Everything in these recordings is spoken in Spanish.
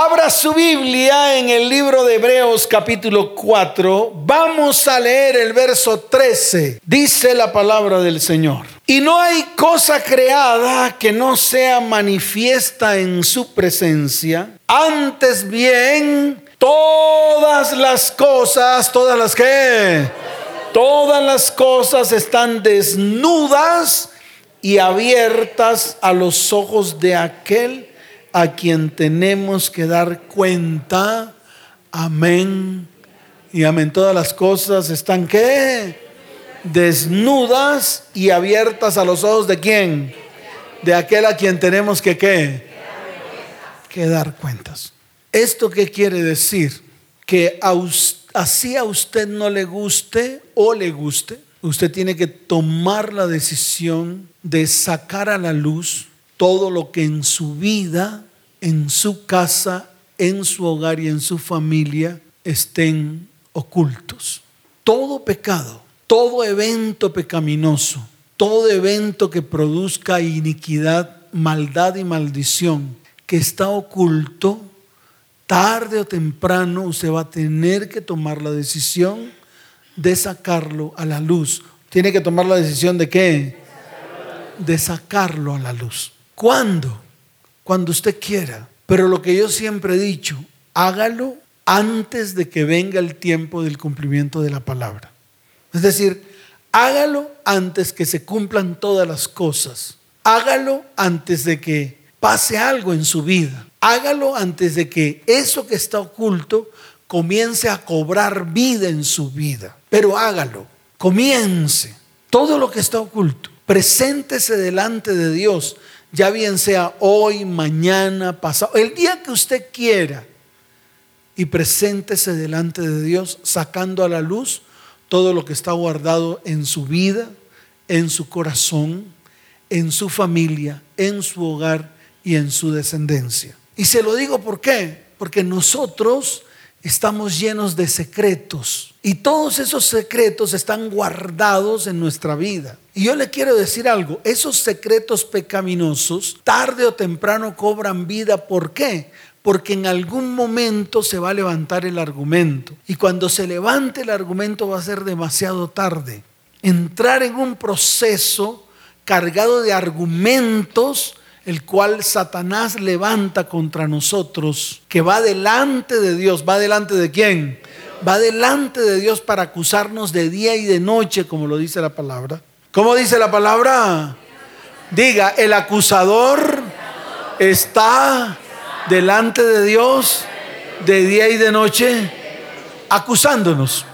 Abra su Biblia en el libro de Hebreos capítulo 4. Vamos a leer el verso 13. Dice la palabra del Señor. Y no hay cosa creada que no sea manifiesta en su presencia. Antes bien, todas las cosas, todas las que, todas las cosas están desnudas y abiertas a los ojos de aquel a quien tenemos que dar cuenta. Amén. Y amén. Todas las cosas están que desnudas y abiertas a los ojos de quién? De aquel a quien tenemos que qué? Que dar cuentas. ¿Esto qué quiere decir? Que así a usted no le guste o le guste, usted tiene que tomar la decisión de sacar a la luz todo lo que en su vida, en su casa, en su hogar y en su familia estén ocultos. Todo pecado, todo evento pecaminoso, todo evento que produzca iniquidad, maldad y maldición que está oculto, tarde o temprano usted va a tener que tomar la decisión de sacarlo a la luz. Tiene que tomar la decisión de qué? De sacarlo a la luz. ¿Cuándo? Cuando usted quiera. Pero lo que yo siempre he dicho, hágalo antes de que venga el tiempo del cumplimiento de la palabra. Es decir, hágalo antes que se cumplan todas las cosas. Hágalo antes de que pase algo en su vida. Hágalo antes de que eso que está oculto comience a cobrar vida en su vida. Pero hágalo, comience todo lo que está oculto. Preséntese delante de Dios ya bien sea hoy, mañana, pasado, el día que usted quiera, y preséntese delante de Dios sacando a la luz todo lo que está guardado en su vida, en su corazón, en su familia, en su hogar y en su descendencia. Y se lo digo por qué, porque nosotros estamos llenos de secretos y todos esos secretos están guardados en nuestra vida. Y yo le quiero decir algo, esos secretos pecaminosos tarde o temprano cobran vida. ¿Por qué? Porque en algún momento se va a levantar el argumento. Y cuando se levante el argumento va a ser demasiado tarde. Entrar en un proceso cargado de argumentos el cual Satanás levanta contra nosotros, que va delante de Dios, va delante de quién? Va delante de Dios para acusarnos de día y de noche, como lo dice la palabra. ¿Cómo dice la palabra? Diga, el acusador está delante de Dios de día y de noche acusándonos.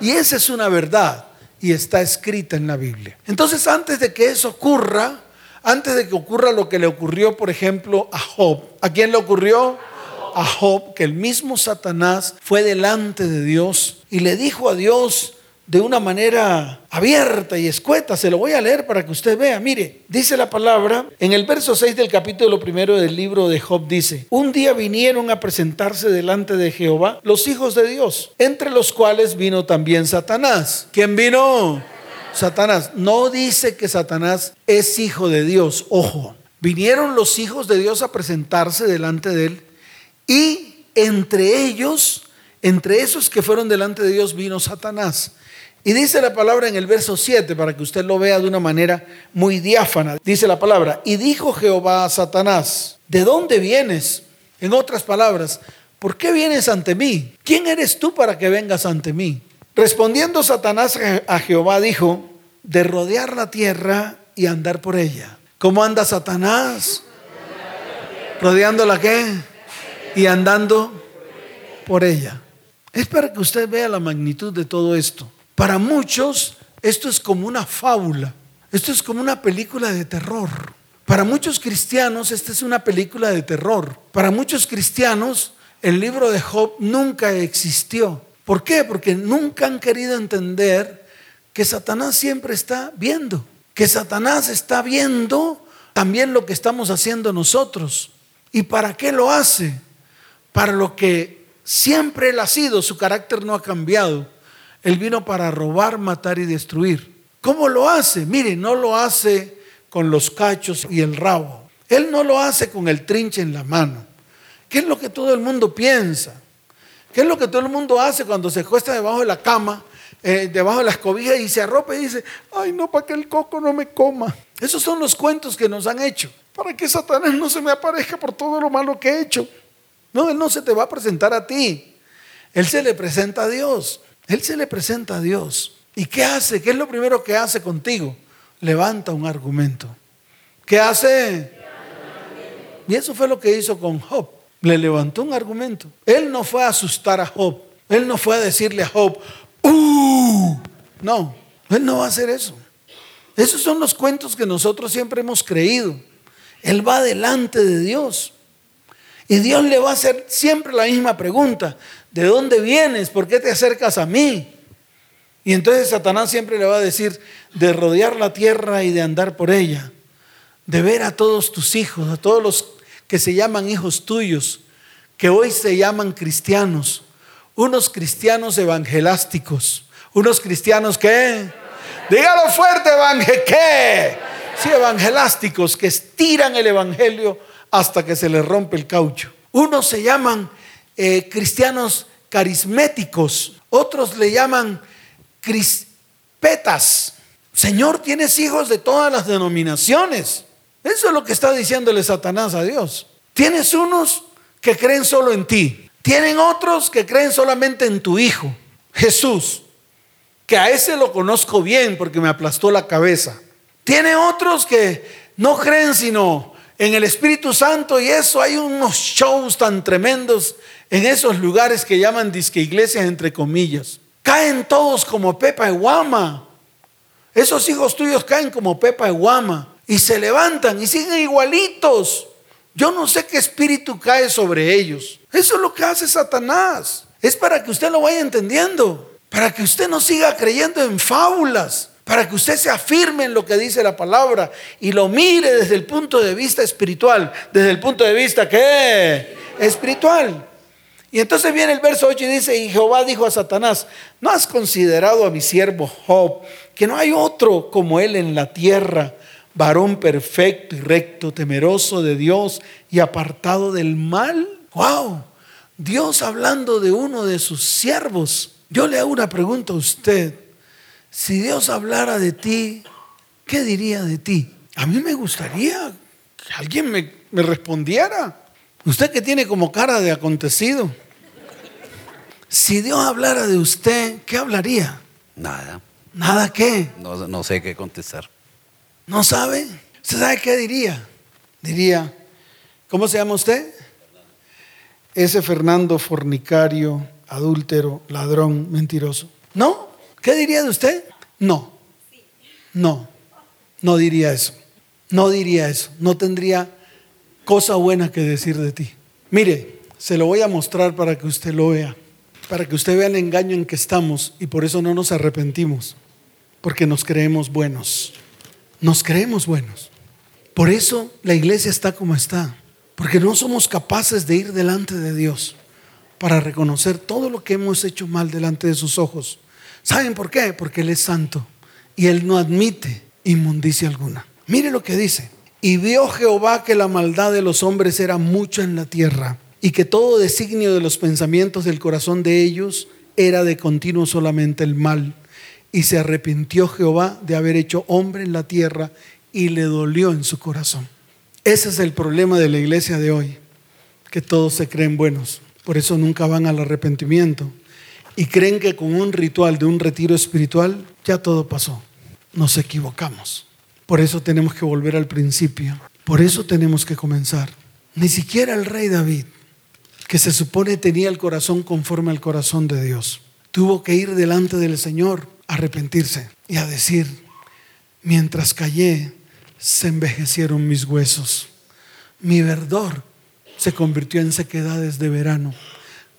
Y esa es una verdad y está escrita en la Biblia. Entonces, antes de que eso ocurra, antes de que ocurra lo que le ocurrió, por ejemplo, a Job. ¿A quién le ocurrió? A Job, que el mismo Satanás fue delante de Dios y le dijo a Dios de una manera abierta y escueta. Se lo voy a leer para que usted vea. Mire, dice la palabra en el verso 6 del capítulo primero del libro de Job. Dice, un día vinieron a presentarse delante de Jehová los hijos de Dios, entre los cuales vino también Satanás. ¿Quién vino? Satanás. No dice que Satanás es hijo de Dios. Ojo, vinieron los hijos de Dios a presentarse delante de él y entre ellos, entre esos que fueron delante de Dios, vino Satanás. Y dice la palabra en el verso 7, para que usted lo vea de una manera muy diáfana. Dice la palabra, y dijo Jehová a Satanás, ¿de dónde vienes? En otras palabras, ¿por qué vienes ante mí? ¿Quién eres tú para que vengas ante mí? Respondiendo Satanás a Jehová dijo, de rodear la tierra y andar por ella. ¿Cómo anda Satanás? ¿Rodeando la qué? Y andando por ella. Es para que usted vea la magnitud de todo esto. Para muchos esto es como una fábula. Esto es como una película de terror. Para muchos cristianos esta es una película de terror. Para muchos cristianos el libro de Job nunca existió. ¿Por qué? Porque nunca han querido entender que Satanás siempre está viendo, que Satanás está viendo también lo que estamos haciendo nosotros. ¿Y para qué lo hace? Para lo que siempre él ha sido, su carácter no ha cambiado. Él vino para robar, matar y destruir. ¿Cómo lo hace? Mire, no lo hace con los cachos y el rabo. Él no lo hace con el trinche en la mano. ¿Qué es lo que todo el mundo piensa? ¿Qué es lo que todo el mundo hace cuando se cuesta debajo de la cama, eh, debajo de las cobijas y se arropa y dice, ay no, para que el coco no me coma? Esos son los cuentos que nos han hecho, para que Satanás no se me aparezca por todo lo malo que he hecho. No, Él no se te va a presentar a ti. Él se le presenta a Dios. Él se le presenta a Dios. ¿Y qué hace? ¿Qué es lo primero que hace contigo? Levanta un argumento. ¿Qué hace? Y eso fue lo que hizo con Job. Le levantó un argumento. Él no fue a asustar a Job. Él no fue a decirle a Job, ¡Uh! No, él no va a hacer eso. Esos son los cuentos que nosotros siempre hemos creído. Él va delante de Dios. Y Dios le va a hacer siempre la misma pregunta. ¿De dónde vienes? ¿Por qué te acercas a mí? Y entonces Satanás siempre le va a decir, de rodear la tierra y de andar por ella, de ver a todos tus hijos, a todos los que se llaman hijos tuyos, que hoy se llaman cristianos, unos cristianos evangelásticos, unos cristianos que, dígalo fuerte, evangel ¿qué? Sí, evangelásticos que estiran el evangelio hasta que se les rompe el caucho. Unos se llaman eh, cristianos carisméticos, otros le llaman crispetas. Señor, tienes hijos de todas las denominaciones. Eso es lo que está diciéndole Satanás a Dios. Tienes unos que creen solo en ti. Tienen otros que creen solamente en tu Hijo, Jesús, que a ese lo conozco bien porque me aplastó la cabeza. Tiene otros que no creen sino en el Espíritu Santo y eso hay unos shows tan tremendos en esos lugares que llaman disque iglesias entre comillas. Caen todos como Pepa y Guama. Esos hijos tuyos caen como Pepa y Guama y se levantan y siguen igualitos. Yo no sé qué espíritu cae sobre ellos. Eso es lo que hace Satanás. Es para que usted lo vaya entendiendo. Para que usted no siga creyendo en fábulas. Para que usted se afirme en lo que dice la palabra y lo mire desde el punto de vista espiritual. Desde el punto de vista que espiritual. Y entonces viene el verso 8 y dice, y Jehová dijo a Satanás, ¿no has considerado a mi siervo Job, que no hay otro como él en la tierra? varón perfecto y recto, temeroso de Dios y apartado del mal. ¡Wow! Dios hablando de uno de sus siervos. Yo le hago una pregunta a usted. Si Dios hablara de ti, ¿qué diría de ti? A mí me gustaría que alguien me, me respondiera. Usted que tiene como cara de acontecido. Si Dios hablara de usted, ¿qué hablaría? Nada. ¿Nada qué? No, no sé qué contestar. ¿No sabe? ¿Usted sabe qué diría? Diría, ¿cómo se llama usted? Ese Fernando fornicario, adúltero, ladrón, mentiroso. ¿No? ¿Qué diría de usted? No. No. No diría eso. No diría eso. No tendría cosa buena que decir de ti. Mire, se lo voy a mostrar para que usted lo vea. Para que usted vea el engaño en que estamos y por eso no nos arrepentimos. Porque nos creemos buenos. Nos creemos buenos. Por eso la iglesia está como está. Porque no somos capaces de ir delante de Dios para reconocer todo lo que hemos hecho mal delante de sus ojos. ¿Saben por qué? Porque Él es santo y Él no admite inmundicia alguna. Mire lo que dice. Y vio Jehová que la maldad de los hombres era mucha en la tierra y que todo designio de los pensamientos del corazón de ellos era de continuo solamente el mal y se arrepintió Jehová de haber hecho hombre en la tierra y le dolió en su corazón. Ese es el problema de la iglesia de hoy, que todos se creen buenos. Por eso nunca van al arrepentimiento. Y creen que con un ritual de un retiro espiritual ya todo pasó. Nos equivocamos. Por eso tenemos que volver al principio. Por eso tenemos que comenzar. Ni siquiera el rey David, que se supone tenía el corazón conforme al corazón de Dios, tuvo que ir delante del Señor arrepentirse y a decir, mientras callé, se envejecieron mis huesos. Mi verdor se convirtió en sequedades de verano.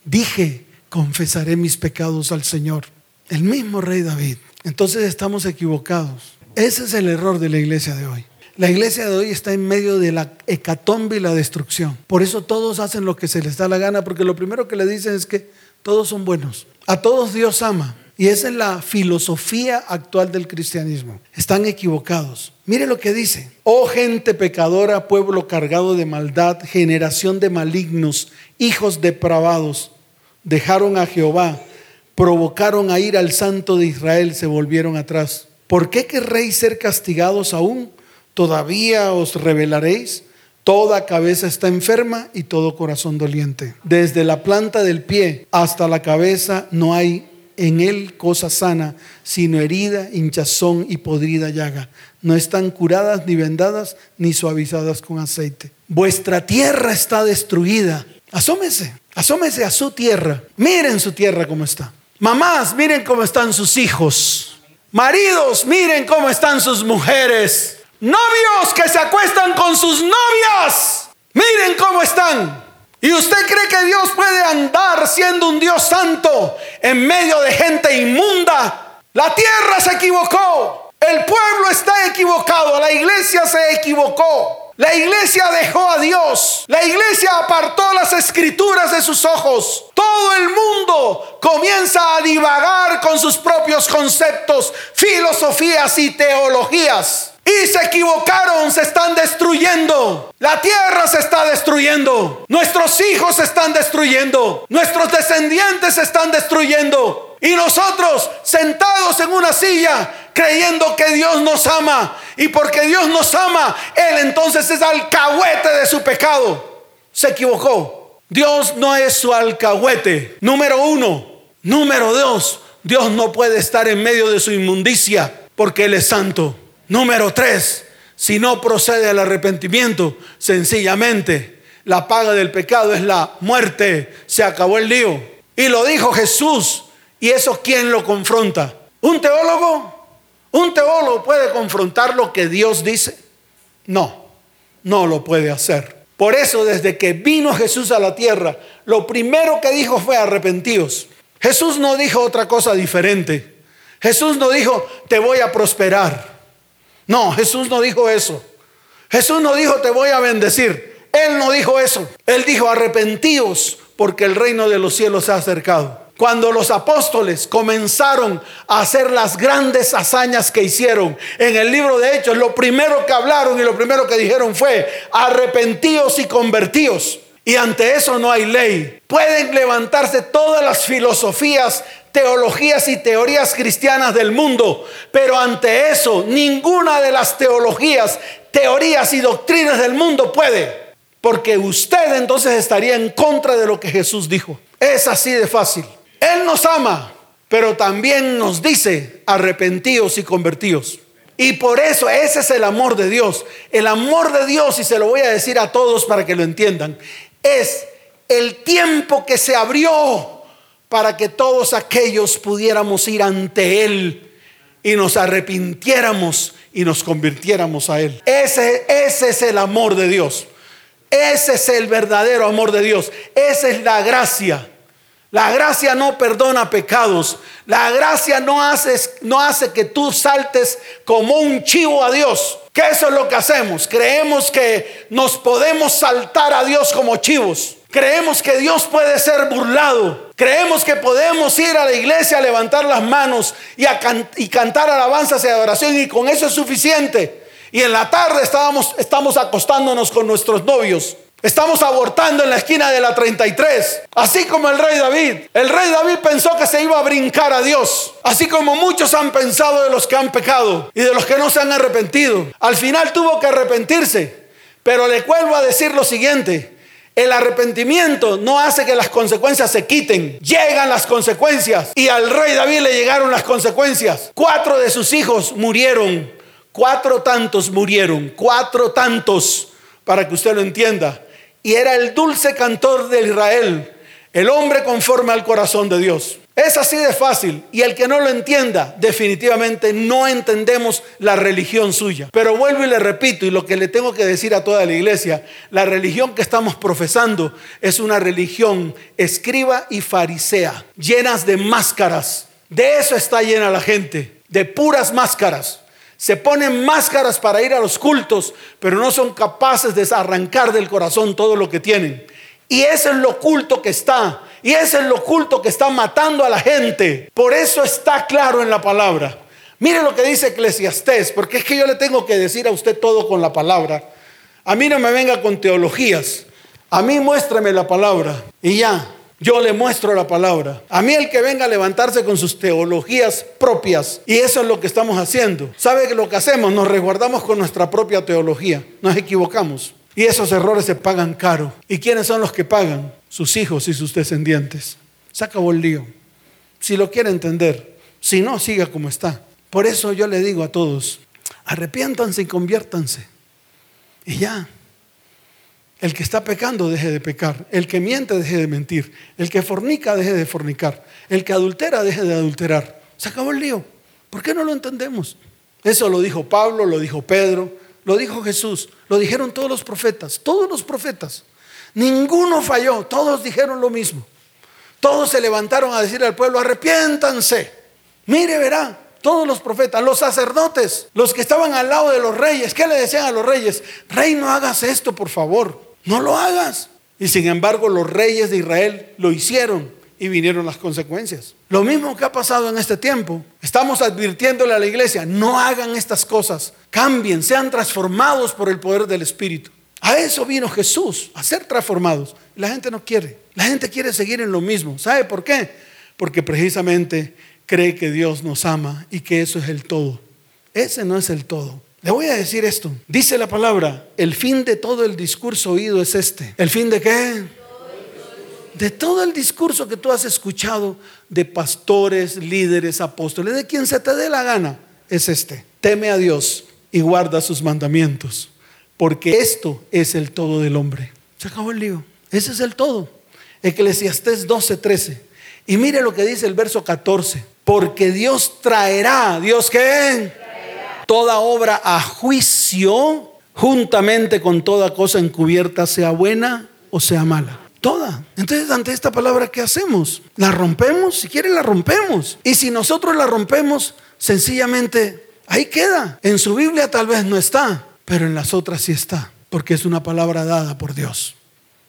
Dije, confesaré mis pecados al Señor. El mismo rey David. Entonces estamos equivocados. Ese es el error de la iglesia de hoy. La iglesia de hoy está en medio de la hecatombe y la destrucción. Por eso todos hacen lo que se les da la gana, porque lo primero que le dicen es que todos son buenos. A todos Dios ama. Y esa es la filosofía actual del cristianismo. Están equivocados. Mire lo que dice. Oh gente pecadora, pueblo cargado de maldad, generación de malignos, hijos depravados, dejaron a Jehová, provocaron a ir al santo de Israel, se volvieron atrás. ¿Por qué querréis ser castigados aún? ¿Todavía os rebelaréis? Toda cabeza está enferma y todo corazón doliente. Desde la planta del pie hasta la cabeza no hay en él cosa sana, sino herida, hinchazón y podrida llaga. No están curadas ni vendadas ni suavizadas con aceite. Vuestra tierra está destruida. Asómese, asómese a su tierra. Miren su tierra cómo está. Mamás, miren cómo están sus hijos. Maridos, miren cómo están sus mujeres. Novios que se acuestan con sus novias. Miren cómo están. ¿Y usted cree que Dios puede andar siendo un Dios santo en medio de gente inmunda? La tierra se equivocó. El pueblo está equivocado. La iglesia se equivocó. La iglesia dejó a Dios. La iglesia apartó las escrituras de sus ojos. Todo el mundo comienza a divagar con sus propios conceptos, filosofías y teologías. Y se equivocaron, se están destruyendo. La tierra se está destruyendo. Nuestros hijos se están destruyendo. Nuestros descendientes se están destruyendo. Y nosotros sentados en una silla creyendo que Dios nos ama. Y porque Dios nos ama, Él entonces es alcahuete de su pecado. Se equivocó. Dios no es su alcahuete. Número uno. Número dos. Dios no puede estar en medio de su inmundicia porque Él es santo. Número tres, si no procede al arrepentimiento, sencillamente la paga del pecado es la muerte. Se acabó el lío. Y lo dijo Jesús. ¿Y eso quién lo confronta? ¿Un teólogo? ¿Un teólogo puede confrontar lo que Dios dice? No, no lo puede hacer. Por eso desde que vino Jesús a la tierra, lo primero que dijo fue arrepentidos. Jesús no dijo otra cosa diferente. Jesús no dijo, te voy a prosperar. No, Jesús no dijo eso. Jesús no dijo te voy a bendecir. Él no dijo eso. Él dijo arrepentíos porque el reino de los cielos se ha acercado. Cuando los apóstoles comenzaron a hacer las grandes hazañas que hicieron en el libro de Hechos, lo primero que hablaron y lo primero que dijeron fue arrepentíos y convertíos. Y ante eso no hay ley. Pueden levantarse todas las filosofías teologías y teorías cristianas del mundo, pero ante eso ninguna de las teologías, teorías y doctrinas del mundo puede, porque usted entonces estaría en contra de lo que Jesús dijo. Es así de fácil. Él nos ama, pero también nos dice arrepentidos y convertidos. Y por eso ese es el amor de Dios. El amor de Dios, y se lo voy a decir a todos para que lo entiendan, es el tiempo que se abrió para que todos aquellos pudiéramos ir ante Él y nos arrepintiéramos y nos convirtiéramos a Él. Ese, ese es el amor de Dios. Ese es el verdadero amor de Dios. Esa es la gracia. La gracia no perdona pecados. La gracia no hace, no hace que tú saltes como un chivo a Dios. Que eso es lo que hacemos. Creemos que nos podemos saltar a Dios como chivos. Creemos que Dios puede ser burlado. Creemos que podemos ir a la iglesia a levantar las manos y, a y cantar alabanzas y adoración y con eso es suficiente. Y en la tarde estábamos, estamos acostándonos con nuestros novios. Estamos abortando en la esquina de la 33, así como el rey David. El rey David pensó que se iba a brincar a Dios, así como muchos han pensado de los que han pecado y de los que no se han arrepentido. Al final tuvo que arrepentirse, pero le vuelvo a decir lo siguiente, el arrepentimiento no hace que las consecuencias se quiten. Llegan las consecuencias. Y al rey David le llegaron las consecuencias. Cuatro de sus hijos murieron. Cuatro tantos murieron. Cuatro tantos. Para que usted lo entienda. Y era el dulce cantor de Israel. El hombre conforme al corazón de Dios. Es así de fácil. Y el que no lo entienda, definitivamente no entendemos la religión suya. Pero vuelvo y le repito, y lo que le tengo que decir a toda la iglesia, la religión que estamos profesando es una religión escriba y farisea, llenas de máscaras. De eso está llena la gente, de puras máscaras. Se ponen máscaras para ir a los cultos, pero no son capaces de arrancar del corazón todo lo que tienen. Y eso es lo oculto que está Y ese es lo oculto que está matando a la gente. Por eso está claro en la palabra. Mire lo que dice Eclesiastés, porque es que yo le tengo que decir a usted todo con la palabra. A mí no me venga con teologías. A mí muéstrame la palabra y ya. Yo le muestro la palabra. A mí el que venga a levantarse con sus teologías propias. Y eso es lo que estamos haciendo. ¿Sabe lo que hacemos? Nos resguardamos con nuestra propia teología. Nos equivocamos. Y esos errores se pagan caro. ¿Y quiénes son los que pagan? Sus hijos y sus descendientes. Se acabó el lío. Si lo quiere entender. Si no, siga como está. Por eso yo le digo a todos, arrepiéntanse y conviértanse. Y ya. El que está pecando deje de pecar. El que miente deje de mentir. El que fornica deje de fornicar. El que adultera deje de adulterar. Se acabó el lío. ¿Por qué no lo entendemos? Eso lo dijo Pablo, lo dijo Pedro, lo dijo Jesús, lo dijeron todos los profetas, todos los profetas. Ninguno falló, todos dijeron lo mismo. Todos se levantaron a decir al pueblo, arrepiéntanse. Mire, verá, todos los profetas, los sacerdotes, los que estaban al lado de los reyes, ¿qué le decían a los reyes? Rey, no hagas esto, por favor. No lo hagas. Y sin embargo los reyes de Israel lo hicieron y vinieron las consecuencias. Lo mismo que ha pasado en este tiempo. Estamos advirtiéndole a la iglesia, no hagan estas cosas, cambien, sean transformados por el poder del Espíritu. A eso vino Jesús, a ser transformados. La gente no quiere. La gente quiere seguir en lo mismo. ¿Sabe por qué? Porque precisamente cree que Dios nos ama y que eso es el todo. Ese no es el todo. Le voy a decir esto. Dice la palabra, el fin de todo el discurso oído es este. ¿El fin de qué? De todo el discurso que tú has escuchado de pastores, líderes, apóstoles, de quien se te dé la gana, es este. Teme a Dios y guarda sus mandamientos, porque esto es el todo del hombre. Se acabó el lío. Ese es el todo. Eclesiastés 12:13. Y mire lo que dice el verso 14. Porque Dios traerá, ¿Dios qué? Toda obra a juicio juntamente con toda cosa encubierta, sea buena o sea mala. Toda. Entonces, ante esta palabra, ¿qué hacemos? ¿La rompemos? Si quiere, la rompemos. Y si nosotros la rompemos, sencillamente ahí queda. En su Biblia tal vez no está, pero en las otras sí está, porque es una palabra dada por Dios.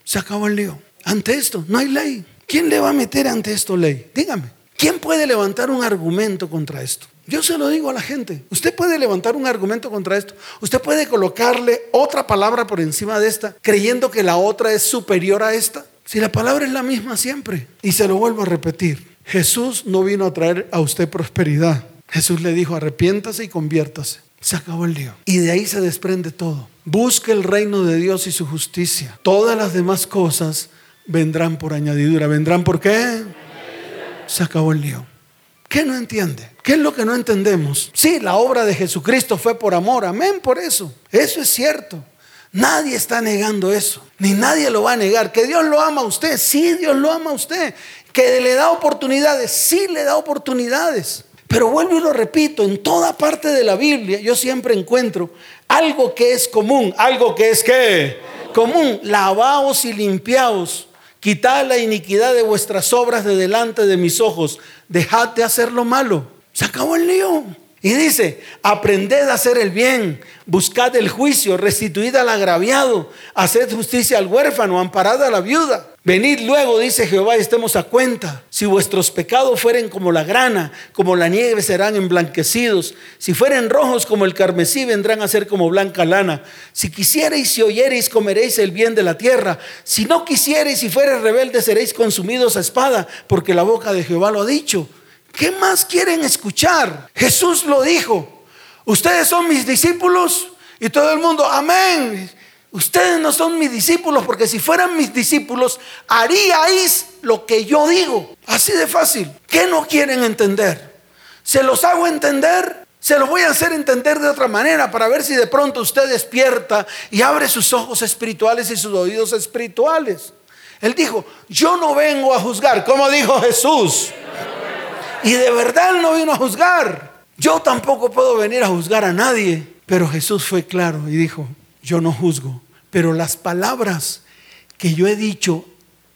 Se acabó el lío. Ante esto, no hay ley. ¿Quién le va a meter ante esto ley? Dígame. ¿Quién puede levantar un argumento contra esto? Yo se lo digo a la gente. Usted puede levantar un argumento contra esto. Usted puede colocarle otra palabra por encima de esta, creyendo que la otra es superior a esta. Si la palabra es la misma siempre. Y se lo vuelvo a repetir. Jesús no vino a traer a usted prosperidad. Jesús le dijo, arrepiéntase y conviértase. Se acabó el lío. Y de ahí se desprende todo. Busque el reino de Dios y su justicia. Todas las demás cosas vendrán por añadidura. ¿Vendrán por qué? Se acabó el lío. ¿Qué no entiende? ¿Qué es lo que no entendemos? Sí, la obra de Jesucristo fue por amor, amén por eso. Eso es cierto. Nadie está negando eso, ni nadie lo va a negar. Que Dios lo ama a usted, sí, Dios lo ama a usted. Que le da oportunidades, sí, le da oportunidades. Pero vuelvo y lo repito, en toda parte de la Biblia yo siempre encuentro algo que es común, algo que es que común, lavaos y limpiaos Quitad la iniquidad de vuestras obras de delante de mis ojos. Dejad de hacer lo malo. Se acabó el lío. Y dice, aprended a hacer el bien, buscad el juicio, restituid al agraviado, haced justicia al huérfano, amparad a la viuda. Venid luego, dice Jehová, y estemos a cuenta. Si vuestros pecados fueren como la grana, como la nieve serán emblanquecidos. Si fueren rojos como el carmesí, vendrán a ser como blanca lana. Si quisiereis y oyereis, comeréis el bien de la tierra. Si no quisiereis y fuereis rebeldes, seréis consumidos a espada, porque la boca de Jehová lo ha dicho. ¿Qué más quieren escuchar? Jesús lo dijo. Ustedes son mis discípulos y todo el mundo, amén. Ustedes no son mis discípulos porque si fueran mis discípulos haríais lo que yo digo. Así de fácil. ¿Qué no quieren entender? ¿Se los hago entender? Se los voy a hacer entender de otra manera para ver si de pronto usted despierta y abre sus ojos espirituales y sus oídos espirituales. Él dijo, yo no vengo a juzgar, como dijo Jesús. Y de verdad no vino a juzgar. Yo tampoco puedo venir a juzgar a nadie. Pero Jesús fue claro y dijo, yo no juzgo, pero las palabras que yo he dicho,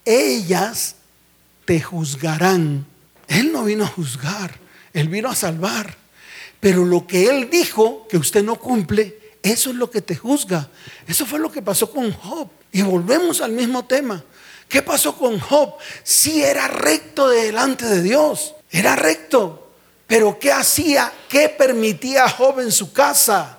ellas te juzgarán. Él no vino a juzgar, Él vino a salvar. Pero lo que Él dijo que usted no cumple, eso es lo que te juzga. Eso fue lo que pasó con Job. Y volvemos al mismo tema ¿Qué pasó con Job? Sí era recto delante de Dios, era recto. Pero ¿qué hacía? ¿Qué permitía a Job en su casa?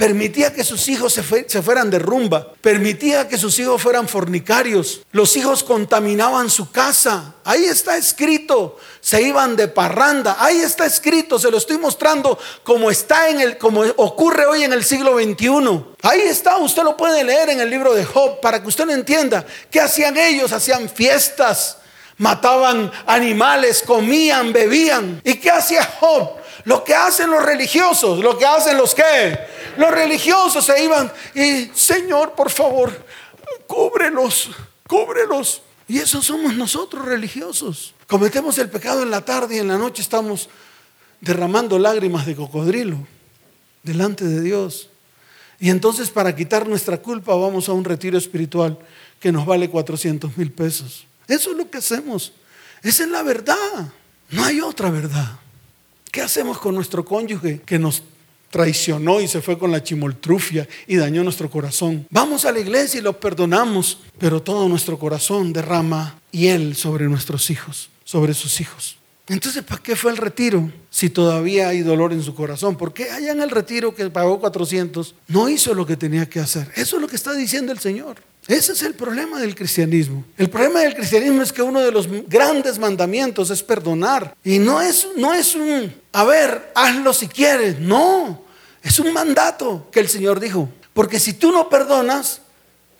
Permitía que sus hijos se, fueran de rumba. Permitía que sus hijos fueran fornicarios. Los hijos contaminaban su casa. Ahí está escrito. Se iban de parranda. Ahí está escrito. Se lo estoy mostrando como está en el, como ocurre hoy en el siglo XXI. Ahí está. Usted lo puede leer en el libro de Job para que usted lo entienda. ¿Qué hacían ellos? Hacían fiestas. Mataban animales, comían, bebían. ¿Y qué hacía Job? Lo que hacen los religiosos, lo que hacen los que, los religiosos se iban y Señor, por favor, cúbrelos, cúbrelos. Y eso somos nosotros religiosos. Cometemos el pecado en la tarde y en la noche estamos derramando lágrimas de cocodrilo delante de Dios. Y entonces para quitar nuestra culpa vamos a un retiro espiritual que nos vale 400 mil pesos. Eso es lo que hacemos. Esa es la verdad. No hay otra verdad. ¿Qué hacemos con nuestro cónyuge que nos traicionó y se fue con la chimoltrufia y dañó nuestro corazón? Vamos a la iglesia y lo perdonamos, pero todo nuestro corazón derrama hiel sobre nuestros hijos, sobre sus hijos. Entonces, ¿para qué fue el retiro si todavía hay dolor en su corazón? Porque allá en el retiro que pagó 400 no hizo lo que tenía que hacer. Eso es lo que está diciendo el Señor. Ese es el problema del cristianismo. El problema del cristianismo es que uno de los grandes mandamientos es perdonar. Y no es, no es un, a ver, hazlo si quieres. No, es un mandato que el Señor dijo. Porque si tú no perdonas,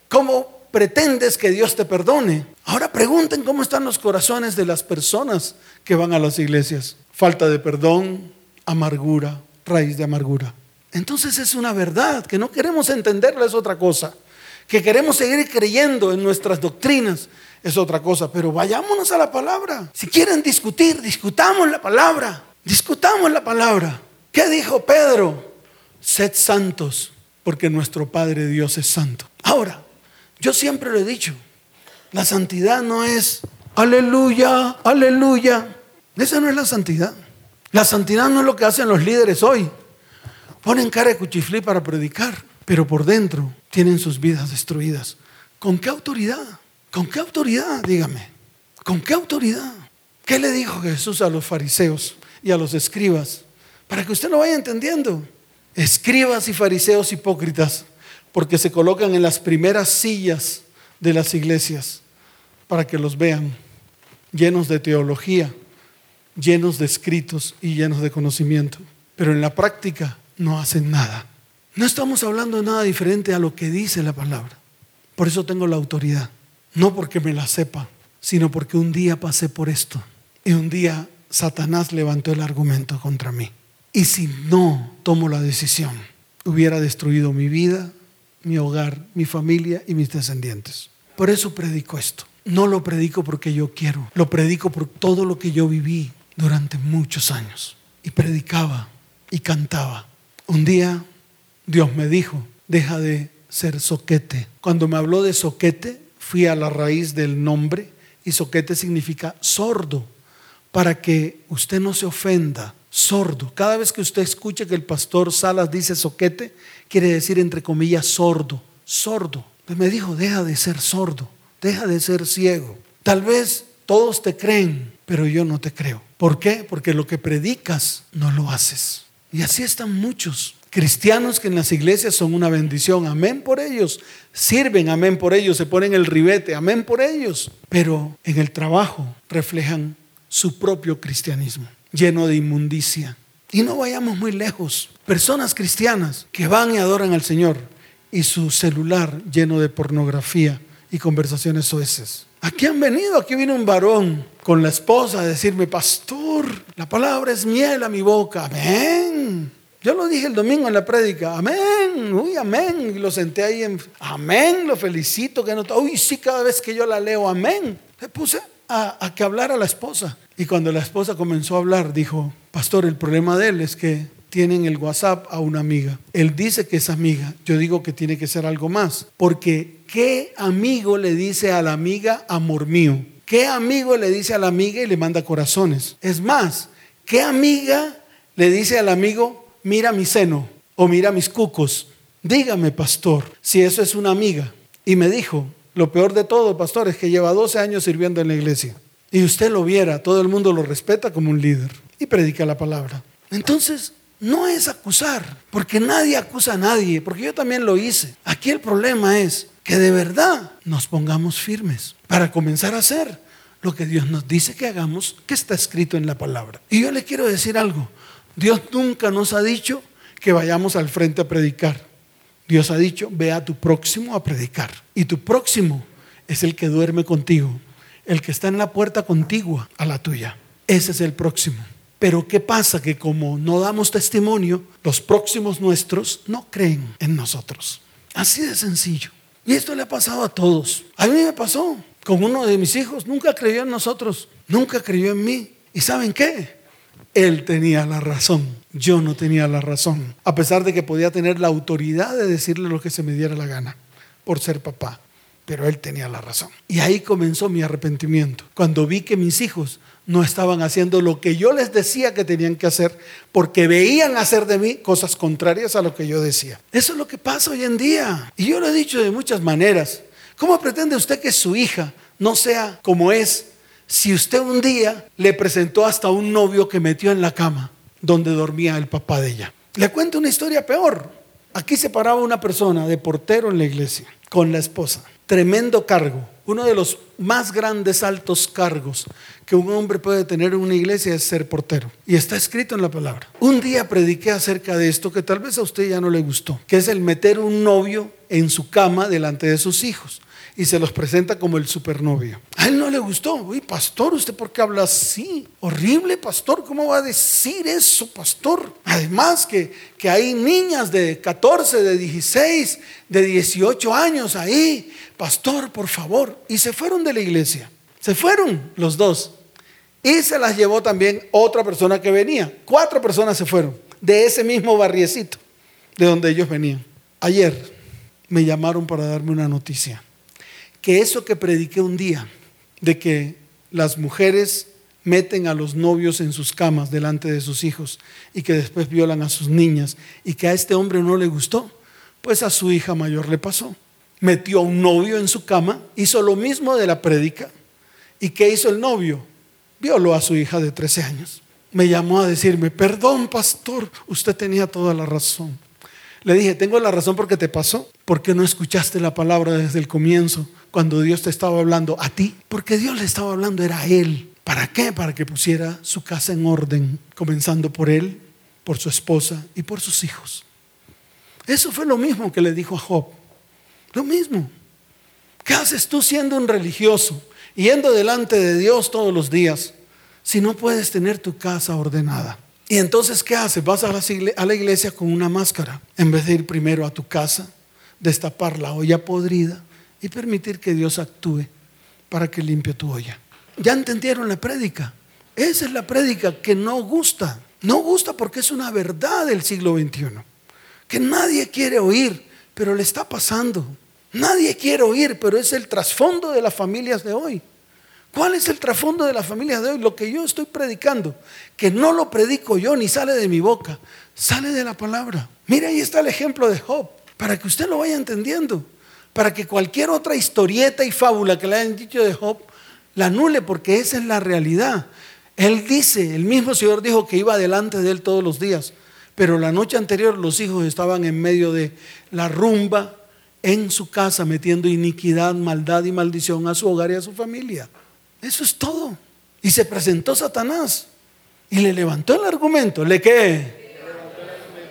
¿cómo pretendes que Dios te perdone? Ahora pregunten cómo están los corazones de las personas que van a las iglesias. Falta de perdón, amargura, raíz de amargura. Entonces es una verdad que no queremos entenderla, es otra cosa que queremos seguir creyendo en nuestras doctrinas, es otra cosa, pero vayámonos a la palabra. Si quieren discutir, discutamos la palabra, discutamos la palabra. ¿Qué dijo Pedro? Sed santos, porque nuestro Padre Dios es santo. Ahora, yo siempre lo he dicho, la santidad no es aleluya, aleluya. Esa no es la santidad. La santidad no es lo que hacen los líderes hoy. Ponen cara de cuchiflí para predicar pero por dentro tienen sus vidas destruidas. ¿Con qué autoridad? ¿Con qué autoridad? Dígame. ¿Con qué autoridad? ¿Qué le dijo Jesús a los fariseos y a los escribas? Para que usted lo vaya entendiendo. Escribas y fariseos hipócritas, porque se colocan en las primeras sillas de las iglesias para que los vean, llenos de teología, llenos de escritos y llenos de conocimiento. Pero en la práctica no hacen nada. No estamos hablando de nada diferente a lo que dice la palabra. Por eso tengo la autoridad. No porque me la sepa, sino porque un día pasé por esto. Y un día Satanás levantó el argumento contra mí. Y si no tomo la decisión, hubiera destruido mi vida, mi hogar, mi familia y mis descendientes. Por eso predico esto. No lo predico porque yo quiero, lo predico por todo lo que yo viví durante muchos años. Y predicaba y cantaba. Un día Dios me dijo, deja de ser soquete. Cuando me habló de soquete, fui a la raíz del nombre y soquete significa sordo, para que usted no se ofenda, sordo. Cada vez que usted escuche que el pastor Salas dice soquete, quiere decir entre comillas sordo, sordo. Entonces me dijo, deja de ser sordo, deja de ser ciego. Tal vez todos te creen, pero yo no te creo. ¿Por qué? Porque lo que predicas no lo haces. Y así están muchos cristianos que en las iglesias son una bendición, amén por ellos, sirven, amén por ellos, se ponen el ribete, amén por ellos, pero en el trabajo reflejan su propio cristianismo, lleno de inmundicia. Y no vayamos muy lejos, personas cristianas que van y adoran al Señor y su celular lleno de pornografía y conversaciones soeces. Aquí han venido, aquí viene un varón con la esposa a decirme, pastor, la palabra es miel a mi boca, amén. Yo lo dije el domingo en la prédica, amén, uy, amén. Lo senté ahí en, amén, lo felicito, que no, uy, sí, cada vez que yo la leo, amén. Le puse a, a que hablara la esposa. Y cuando la esposa comenzó a hablar, dijo, pastor, el problema de él es que tienen el WhatsApp a una amiga. Él dice que es amiga, yo digo que tiene que ser algo más. Porque, ¿qué amigo le dice a la amiga amor mío? ¿Qué amigo le dice a la amiga y le manda corazones? Es más, ¿qué amiga le dice al amigo mira mi seno o mira mis cucos. Dígame, pastor, si eso es una amiga. Y me dijo, Lo peor de todo, pastor, es que lleva 12 años sirviendo en la iglesia. Y usted lo viera, todo el mundo lo respeta como un líder y predica la palabra. Entonces, no es acusar, porque nadie acusa a nadie, porque yo también lo hice. Aquí el problema es que de verdad nos pongamos firmes para comenzar a hacer lo que Dios nos dice que hagamos, que está escrito en la palabra. Y yo le quiero decir algo, Dios nunca nos ha dicho que vayamos al frente a predicar. Dios ha dicho, ve a tu próximo a predicar. Y tu próximo es el que duerme contigo, el que está en la puerta contigua a la tuya. Ese es el próximo. Pero ¿qué pasa? Que como no damos testimonio, los próximos nuestros no creen en nosotros. Así de sencillo. Y esto le ha pasado a todos. A mí me pasó con uno de mis hijos. Nunca creyó en nosotros. Nunca creyó en mí. ¿Y saben qué? Él tenía la razón. Yo no tenía la razón. A pesar de que podía tener la autoridad de decirle lo que se me diera la gana por ser papá. Pero él tenía la razón. Y ahí comenzó mi arrepentimiento. Cuando vi que mis hijos no estaban haciendo lo que yo les decía que tenían que hacer porque veían hacer de mí cosas contrarias a lo que yo decía. Eso es lo que pasa hoy en día. Y yo lo he dicho de muchas maneras. ¿Cómo pretende usted que su hija no sea como es si usted un día le presentó hasta un novio que metió en la cama donde dormía el papá de ella? Le cuento una historia peor. Aquí se paraba una persona de portero en la iglesia con la esposa. Tremendo cargo uno de los más grandes altos cargos que un hombre puede tener en una iglesia es ser portero. Y está escrito en la palabra. Un día prediqué acerca de esto que tal vez a usted ya no le gustó, que es el meter un novio en su cama delante de sus hijos y se los presenta como el supernovio. A él no le gustó. Uy, pastor, ¿usted por qué habla así? Horrible, pastor. ¿Cómo va a decir eso, pastor? Además que, que hay niñas de 14, de 16, de 18 años ahí. Pastor, por favor. Y se fueron de la iglesia. Se fueron los dos. Y se las llevó también otra persona que venía. Cuatro personas se fueron de ese mismo barriecito de donde ellos venían. Ayer me llamaron para darme una noticia que eso que prediqué un día, de que las mujeres meten a los novios en sus camas delante de sus hijos y que después violan a sus niñas y que a este hombre no le gustó, pues a su hija mayor le pasó. Metió a un novio en su cama, hizo lo mismo de la prédica. ¿Y qué hizo el novio? Violó a su hija de 13 años. Me llamó a decirme, perdón pastor, usted tenía toda la razón. Le dije, tengo la razón porque te pasó, porque no escuchaste la palabra desde el comienzo cuando Dios te estaba hablando a ti, porque Dios le estaba hablando era a él. ¿Para qué? Para que pusiera su casa en orden, comenzando por él, por su esposa y por sus hijos. Eso fue lo mismo que le dijo a Job. Lo mismo. ¿Qué haces tú siendo un religioso, yendo delante de Dios todos los días, si no puedes tener tu casa ordenada? Y entonces, ¿qué haces? Vas a la iglesia con una máscara, en vez de ir primero a tu casa, destapar la olla podrida y permitir que Dios actúe para que limpie tu olla. ¿Ya entendieron la prédica? Esa es la prédica que no gusta. No gusta porque es una verdad del siglo XXI. Que nadie quiere oír, pero le está pasando. Nadie quiere oír, pero es el trasfondo de las familias de hoy. ¿Cuál es el trasfondo de las familias de hoy? Lo que yo estoy predicando, que no lo predico yo ni sale de mi boca, sale de la palabra. Mira, ahí está el ejemplo de Job, para que usted lo vaya entendiendo para que cualquier otra historieta y fábula que le hayan dicho de Job la anule, porque esa es la realidad. Él dice, el mismo Señor dijo que iba delante de él todos los días, pero la noche anterior los hijos estaban en medio de la rumba en su casa, metiendo iniquidad, maldad y maldición a su hogar y a su familia. Eso es todo. Y se presentó Satanás y le levantó el argumento. ¿Le qué?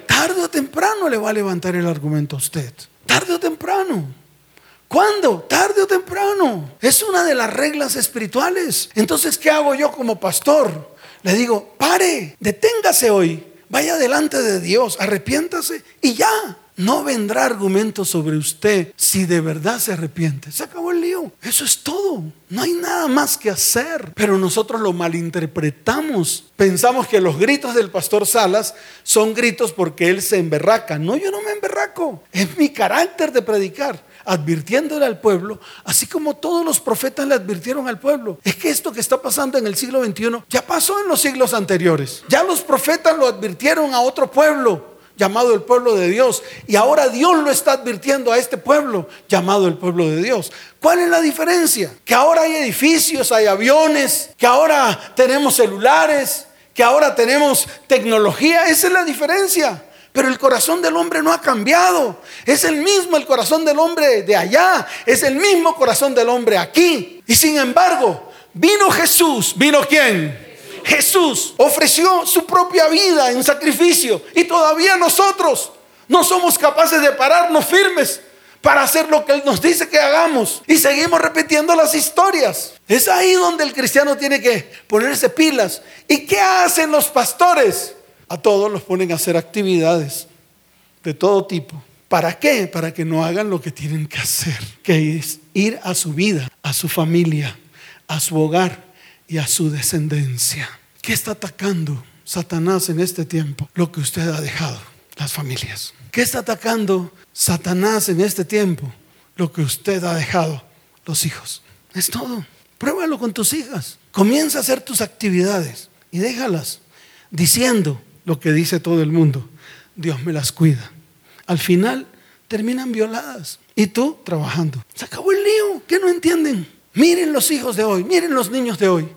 Tarde o temprano le va a levantar el argumento a usted. Tarde o temprano. ¿Cuándo? Tarde o temprano. Es una de las reglas espirituales. Entonces, ¿qué hago yo como pastor? Le digo, pare, deténgase hoy, vaya delante de Dios, arrepiéntase y ya. No vendrá argumento sobre usted si de verdad se arrepiente. Se acabó el lío. Eso es todo. No hay nada más que hacer. Pero nosotros lo malinterpretamos. Pensamos que los gritos del pastor Salas son gritos porque él se emberraca. No, yo no me emberraco. Es mi carácter de predicar advirtiéndole al pueblo, así como todos los profetas le advirtieron al pueblo. Es que esto que está pasando en el siglo XXI ya pasó en los siglos anteriores. Ya los profetas lo advirtieron a otro pueblo llamado el pueblo de Dios. Y ahora Dios lo está advirtiendo a este pueblo llamado el pueblo de Dios. ¿Cuál es la diferencia? Que ahora hay edificios, hay aviones, que ahora tenemos celulares, que ahora tenemos tecnología. Esa es la diferencia. Pero el corazón del hombre no ha cambiado. Es el mismo el corazón del hombre de allá. Es el mismo corazón del hombre aquí. Y sin embargo, vino Jesús. ¿Vino quién? Jesús ofreció su propia vida en sacrificio. Y todavía nosotros no somos capaces de pararnos firmes para hacer lo que Él nos dice que hagamos. Y seguimos repitiendo las historias. Es ahí donde el cristiano tiene que ponerse pilas. ¿Y qué hacen los pastores? A todos los ponen a hacer actividades de todo tipo. ¿Para qué? Para que no hagan lo que tienen que hacer, que es ir a su vida, a su familia, a su hogar y a su descendencia. ¿Qué está atacando Satanás en este tiempo? Lo que usted ha dejado, las familias. ¿Qué está atacando Satanás en este tiempo? Lo que usted ha dejado, los hijos. Es todo. Pruébalo con tus hijas. Comienza a hacer tus actividades y déjalas diciendo, lo que dice todo el mundo. Dios me las cuida. Al final terminan violadas y tú trabajando. Se acabó el lío. ¿Qué no entienden? Miren los hijos de hoy, miren los niños de hoy.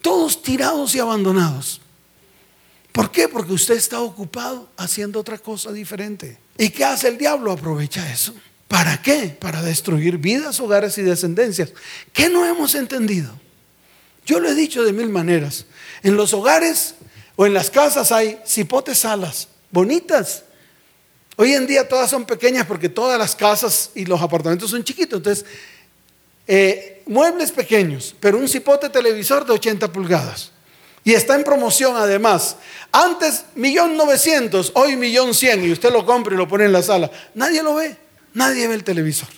Todos tirados y abandonados. ¿Por qué? Porque usted está ocupado haciendo otra cosa diferente. ¿Y qué hace el diablo? Aprovecha eso. ¿Para qué? Para destruir vidas, hogares y descendencias. ¿Qué no hemos entendido? Yo lo he dicho de mil maneras. En los hogares o en las casas hay cipotes salas, bonitas. Hoy en día todas son pequeñas porque todas las casas y los apartamentos son chiquitos. Entonces, eh, muebles pequeños, pero un cipote televisor de 80 pulgadas. Y está en promoción además. Antes millón novecientos, hoy millón cien y usted lo compra y lo pone en la sala. Nadie lo ve, nadie ve el televisor.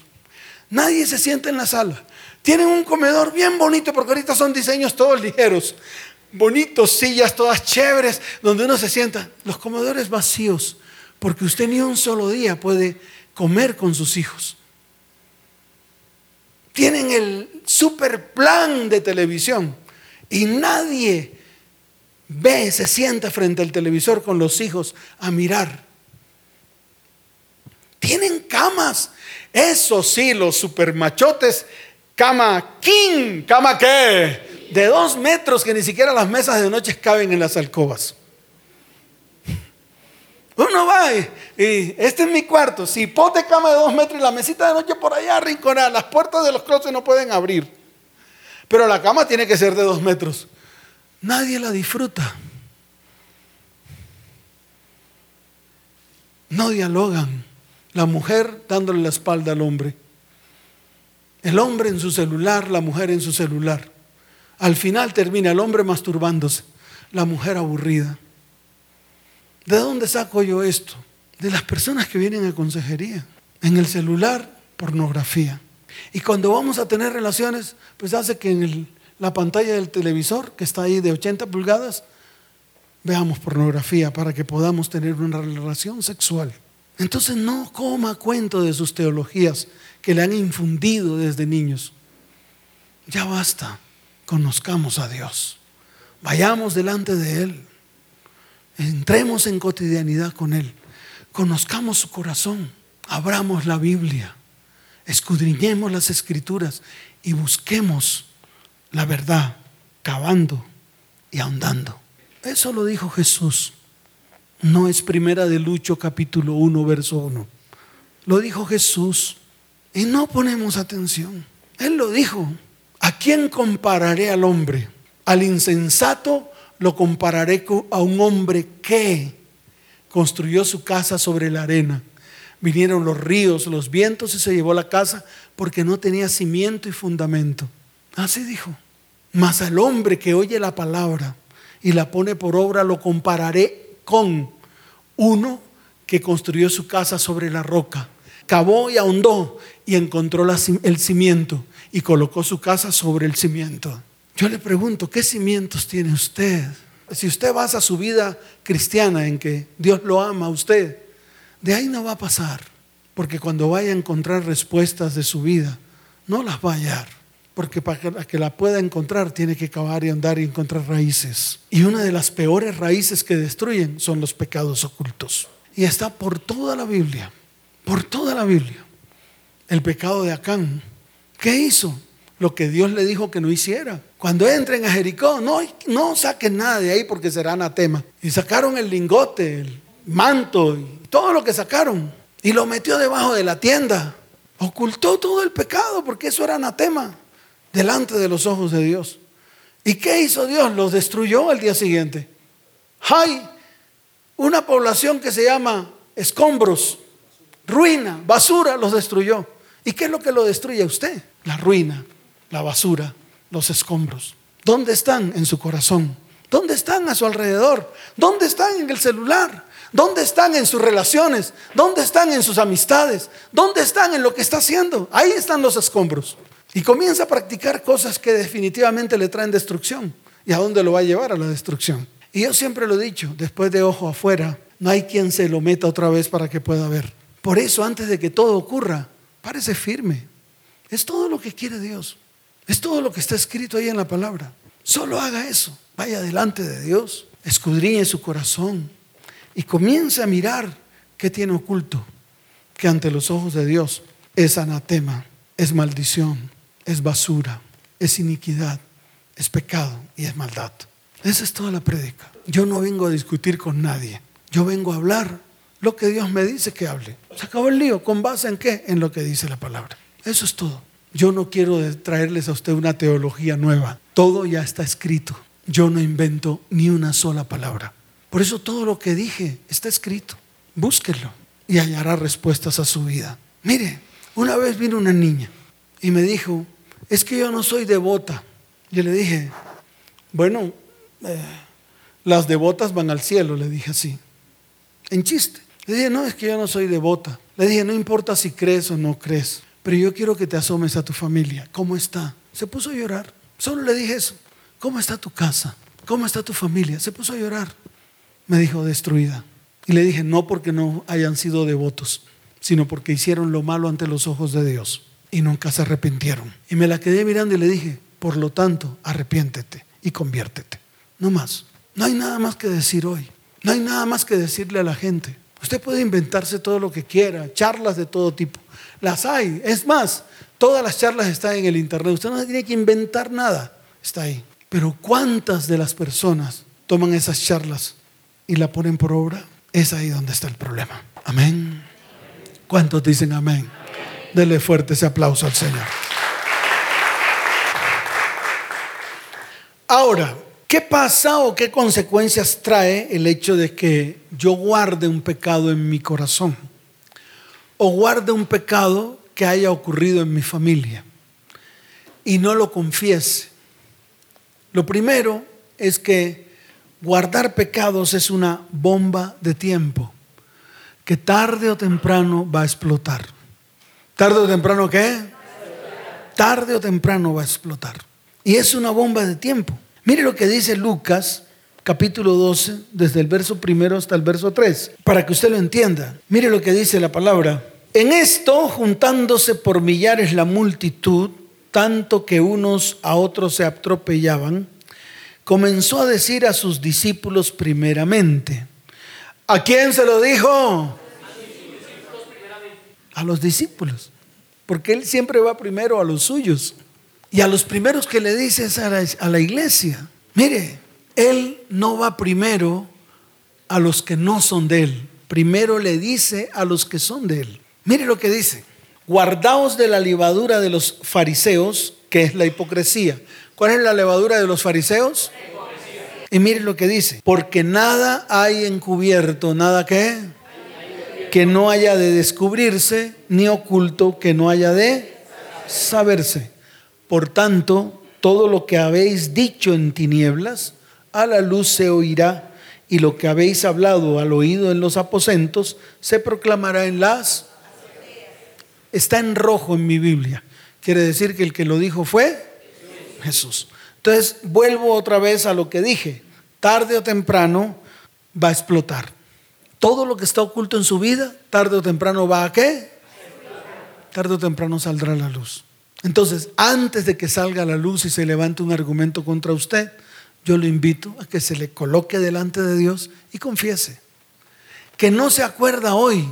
Nadie se siente en la sala. Tienen un comedor bien bonito porque ahorita son diseños todos ligeros bonitos, sillas todas chéveres, donde uno se sienta. Los comedores vacíos, porque usted ni un solo día puede comer con sus hijos. Tienen el super plan de televisión y nadie ve, se sienta frente al televisor con los hijos a mirar. Tienen camas. Eso sí, los supermachotes, cama king, cama qué, de dos metros que ni siquiera las mesas de noche caben en las alcobas. Uno va y, este es mi cuarto, si pote cama de dos metros y la mesita de noche por allá arrinconada, las puertas de los closets no pueden abrir. Pero la cama tiene que ser de dos metros. Nadie la disfruta. No dialogan. La mujer dándole la espalda al hombre. El hombre en su celular, la mujer en su celular. Al final termina el hombre masturbándose, la mujer aburrida. ¿De dónde saco yo esto? De las personas que vienen a consejería. En el celular, pornografía. Y cuando vamos a tener relaciones, pues hace que en la pantalla del televisor, que está ahí de 80 pulgadas, veamos pornografía para que podamos tener una relación sexual. Entonces no coma cuento de sus teologías que le han infundido desde niños. Ya basta conozcamos a Dios. Vayamos delante de Él. Entremos en cotidianidad con Él. Conozcamos su corazón. Abramos la Biblia. Escudriñemos las escrituras y busquemos la verdad, cavando y ahondando. Eso lo dijo Jesús. No es primera de Lucho capítulo 1, verso 1. Lo dijo Jesús y no ponemos atención. Él lo dijo. ¿A quién compararé al hombre? Al insensato lo compararé a un hombre que construyó su casa sobre la arena. Vinieron los ríos, los vientos y se llevó la casa porque no tenía cimiento y fundamento. Así dijo. Mas al hombre que oye la palabra y la pone por obra lo compararé con uno que construyó su casa sobre la roca. Cavó y ahondó y encontró el cimiento y colocó su casa sobre el cimiento. Yo le pregunto, ¿qué cimientos tiene usted? Si usted basa su vida cristiana en que Dios lo ama a usted, de ahí no va a pasar. Porque cuando vaya a encontrar respuestas de su vida, no las va a hallar. Porque para que la pueda encontrar tiene que cavar y andar y encontrar raíces. Y una de las peores raíces que destruyen son los pecados ocultos. Y está por toda la Biblia, por toda la Biblia. El pecado de Acán. ¿Qué hizo? Lo que Dios le dijo que no hiciera. Cuando entren a Jericó, no, no saquen nada de ahí porque será anatema. Y sacaron el lingote, el manto y todo lo que sacaron. Y lo metió debajo de la tienda. Ocultó todo el pecado porque eso era anatema delante de los ojos de Dios. ¿Y qué hizo Dios? Los destruyó al día siguiente. Hay una población que se llama escombros, ruina, basura, los destruyó. ¿Y qué es lo que lo destruye a usted? La ruina, la basura, los escombros. ¿Dónde están? En su corazón. ¿Dónde están a su alrededor? ¿Dónde están en el celular? ¿Dónde están en sus relaciones? ¿Dónde están en sus amistades? ¿Dónde están en lo que está haciendo? Ahí están los escombros. Y comienza a practicar cosas que definitivamente le traen destrucción. ¿Y a dónde lo va a llevar? A la destrucción. Y yo siempre lo he dicho, después de ojo afuera, no hay quien se lo meta otra vez para que pueda ver. Por eso, antes de que todo ocurra, párese firme. Es todo lo que quiere Dios. Es todo lo que está escrito ahí en la palabra. Solo haga eso. Vaya delante de Dios. Escudriñe su corazón. Y comience a mirar qué tiene oculto. Que ante los ojos de Dios es anatema, es maldición, es basura, es iniquidad, es pecado y es maldad. Esa es toda la prédica. Yo no vengo a discutir con nadie. Yo vengo a hablar lo que Dios me dice que hable. Se acabó el lío. ¿Con base en qué? En lo que dice la palabra. Eso es todo. Yo no quiero traerles a usted una teología nueva. Todo ya está escrito. Yo no invento ni una sola palabra. Por eso todo lo que dije está escrito. Búsquelo y hallará respuestas a su vida. Mire, una vez vino una niña y me dijo, es que yo no soy devota. Yo le dije, bueno, eh, las devotas van al cielo, le dije así, en chiste. Le dije, no, es que yo no soy devota. Le dije, no importa si crees o no crees, pero yo quiero que te asomes a tu familia. ¿Cómo está? Se puso a llorar. Solo le dije eso. ¿Cómo está tu casa? ¿Cómo está tu familia? Se puso a llorar. Me dijo, destruida. Y le dije, no porque no hayan sido devotos, sino porque hicieron lo malo ante los ojos de Dios y nunca se arrepintieron. Y me la quedé mirando y le dije, por lo tanto, arrepiéntete y conviértete. No más. No hay nada más que decir hoy. No hay nada más que decirle a la gente. Usted puede inventarse todo lo que quiera, charlas de todo tipo. Las hay. Es más, todas las charlas están en el Internet. Usted no tiene que inventar nada. Está ahí. Pero ¿cuántas de las personas toman esas charlas y la ponen por obra? Es ahí donde está el problema. Amén. ¿Cuántos dicen amén? Dele fuerte ese aplauso al Señor. Ahora, ¿qué pasa o qué consecuencias trae el hecho de que yo guarde un pecado en mi corazón? O guarde un pecado que haya ocurrido en mi familia y no lo confiese. Lo primero es que guardar pecados es una bomba de tiempo que tarde o temprano va a explotar. ¿Tarde o temprano qué? Tarde o temprano va a explotar. Y es una bomba de tiempo. Mire lo que dice Lucas capítulo 12, desde el verso primero hasta el verso 3, para que usted lo entienda. Mire lo que dice la palabra. En esto, juntándose por millares la multitud, tanto que unos a otros se atropellaban, comenzó a decir a sus discípulos primeramente. ¿A quién se lo dijo? a los discípulos, porque Él siempre va primero a los suyos. Y a los primeros que le dice es a la, iglesia. Mire, Él no va primero a los que no son de Él. Primero le dice a los que son de Él. Mire lo que dice. Guardaos de la levadura de los fariseos, que es la hipocresía. ¿Cuál es la levadura de los fariseos? Y mire lo que dice. Porque nada hay encubierto, nada que que no haya de descubrirse, ni oculto que no haya de saberse. Por tanto, todo lo que habéis dicho en tinieblas, a la luz se oirá, y lo que habéis hablado al oído en los aposentos, se proclamará en las... Está en rojo en mi Biblia. Quiere decir que el que lo dijo fue Jesús. Entonces, vuelvo otra vez a lo que dije. Tarde o temprano va a explotar. Todo lo que está oculto en su vida, tarde o temprano va a qué? Tarde o temprano saldrá la luz. Entonces, antes de que salga a la luz y se levante un argumento contra usted, yo lo invito a que se le coloque delante de Dios y confiese. que no se acuerda hoy,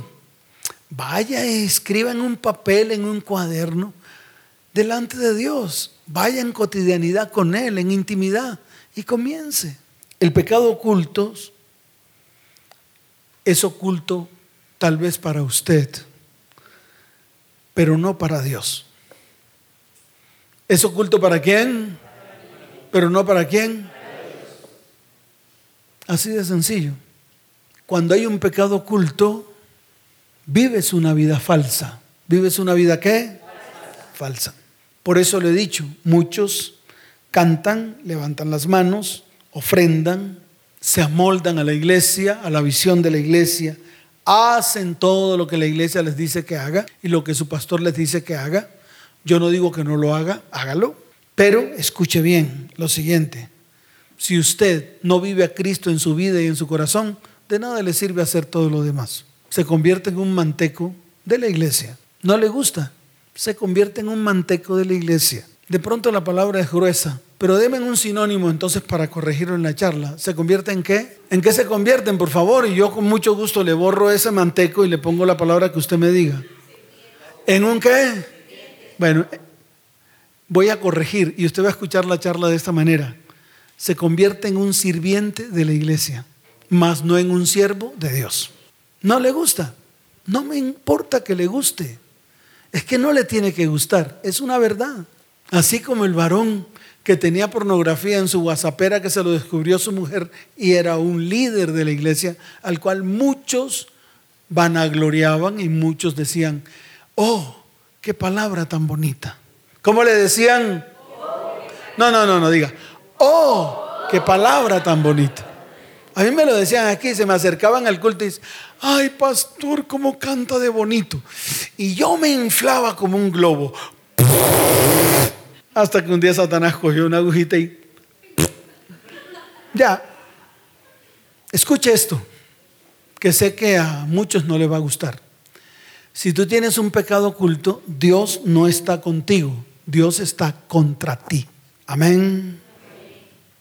vaya y escriba en un papel, en un cuaderno, delante de Dios. Vaya en cotidianidad con Él, en intimidad, y comience. El pecado oculto es oculto tal vez para usted, pero no para Dios. ¿Es oculto para quién? Pero no para quién. Así de sencillo. Cuando hay un pecado oculto, vives una vida falsa. ¿Vives una vida qué? Falsa. Por eso le he dicho, muchos cantan, levantan las manos, ofrendan, se amoldan a la iglesia, a la visión de la iglesia, hacen todo lo que la iglesia les dice que haga y lo que su pastor les dice que haga. Yo no digo que no lo haga, hágalo, pero escuche bien lo siguiente. Si usted no vive a Cristo en su vida y en su corazón, de nada le sirve hacer todo lo demás. Se convierte en un manteco de la iglesia. No le gusta, se convierte en un manteco de la iglesia. De pronto la palabra es gruesa, pero denme un sinónimo entonces para corregirlo en la charla. ¿Se convierte en qué? ¿En qué se convierten, por favor? Y yo con mucho gusto le borro ese manteco y le pongo la palabra que usted me diga. ¿En un qué? Bueno, voy a corregir y usted va a escuchar la charla de esta manera. Se convierte en un sirviente de la iglesia, mas no en un siervo de Dios. No le gusta. No me importa que le guste. Es que no le tiene que gustar. Es una verdad. Así como el varón que tenía pornografía en su whatsappera que se lo descubrió su mujer y era un líder de la iglesia al cual muchos vanagloriaban y muchos decían, oh, qué palabra tan bonita. ¿Cómo le decían? No, no, no, no diga, oh, qué palabra tan bonita. A mí me lo decían aquí, se me acercaban al culto y dicen, ay pastor, cómo canta de bonito. Y yo me inflaba como un globo. Hasta que un día Satanás cogió una agujita y... Ya. Escuche esto, que sé que a muchos no les va a gustar. Si tú tienes un pecado oculto, Dios no está contigo, Dios está contra ti. Amén.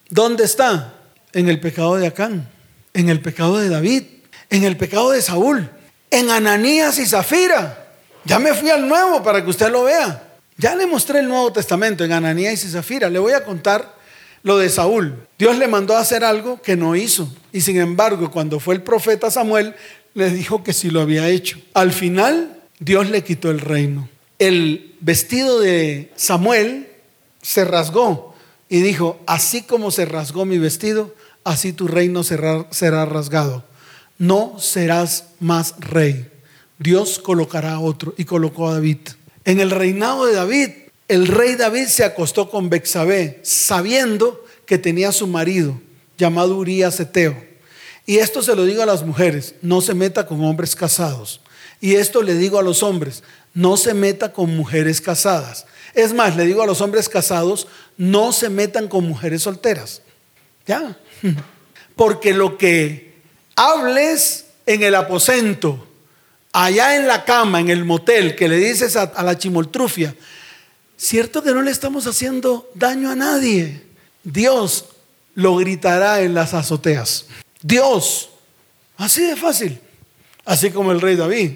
¿Dónde está? En el pecado de Acán, en el pecado de David, en el pecado de Saúl, en Ananías y Zafira. Ya me fui al nuevo para que usted lo vea. Ya le mostré el Nuevo Testamento en Ananías y Zafira. Le voy a contar lo de Saúl. Dios le mandó a hacer algo que no hizo. Y sin embargo, cuando fue el profeta Samuel, le dijo que sí lo había hecho. Al final, Dios le quitó el reino. El vestido de Samuel se rasgó y dijo, así como se rasgó mi vestido, así tu reino será, rasgado. No serás más rey. Dios colocará a otro y colocó a David. En el reinado de David, el rey David se acostó con Bexabé, sabiendo que tenía su marido llamado Urías Eteo. Y esto se lo digo a las mujeres, no se meta con hombres casados. Y esto le digo a los hombres, no se meta con mujeres casadas. Es más, le digo a los hombres casados, no se metan con mujeres solteras. ¿Ya? Porque lo que hables en el aposento, allá en la cama, en el motel, que le dices a, la chimoltrufia, cierto que no le estamos haciendo daño a nadie. Dios lo gritará en las azoteas. Dios, así de fácil. Así como el rey David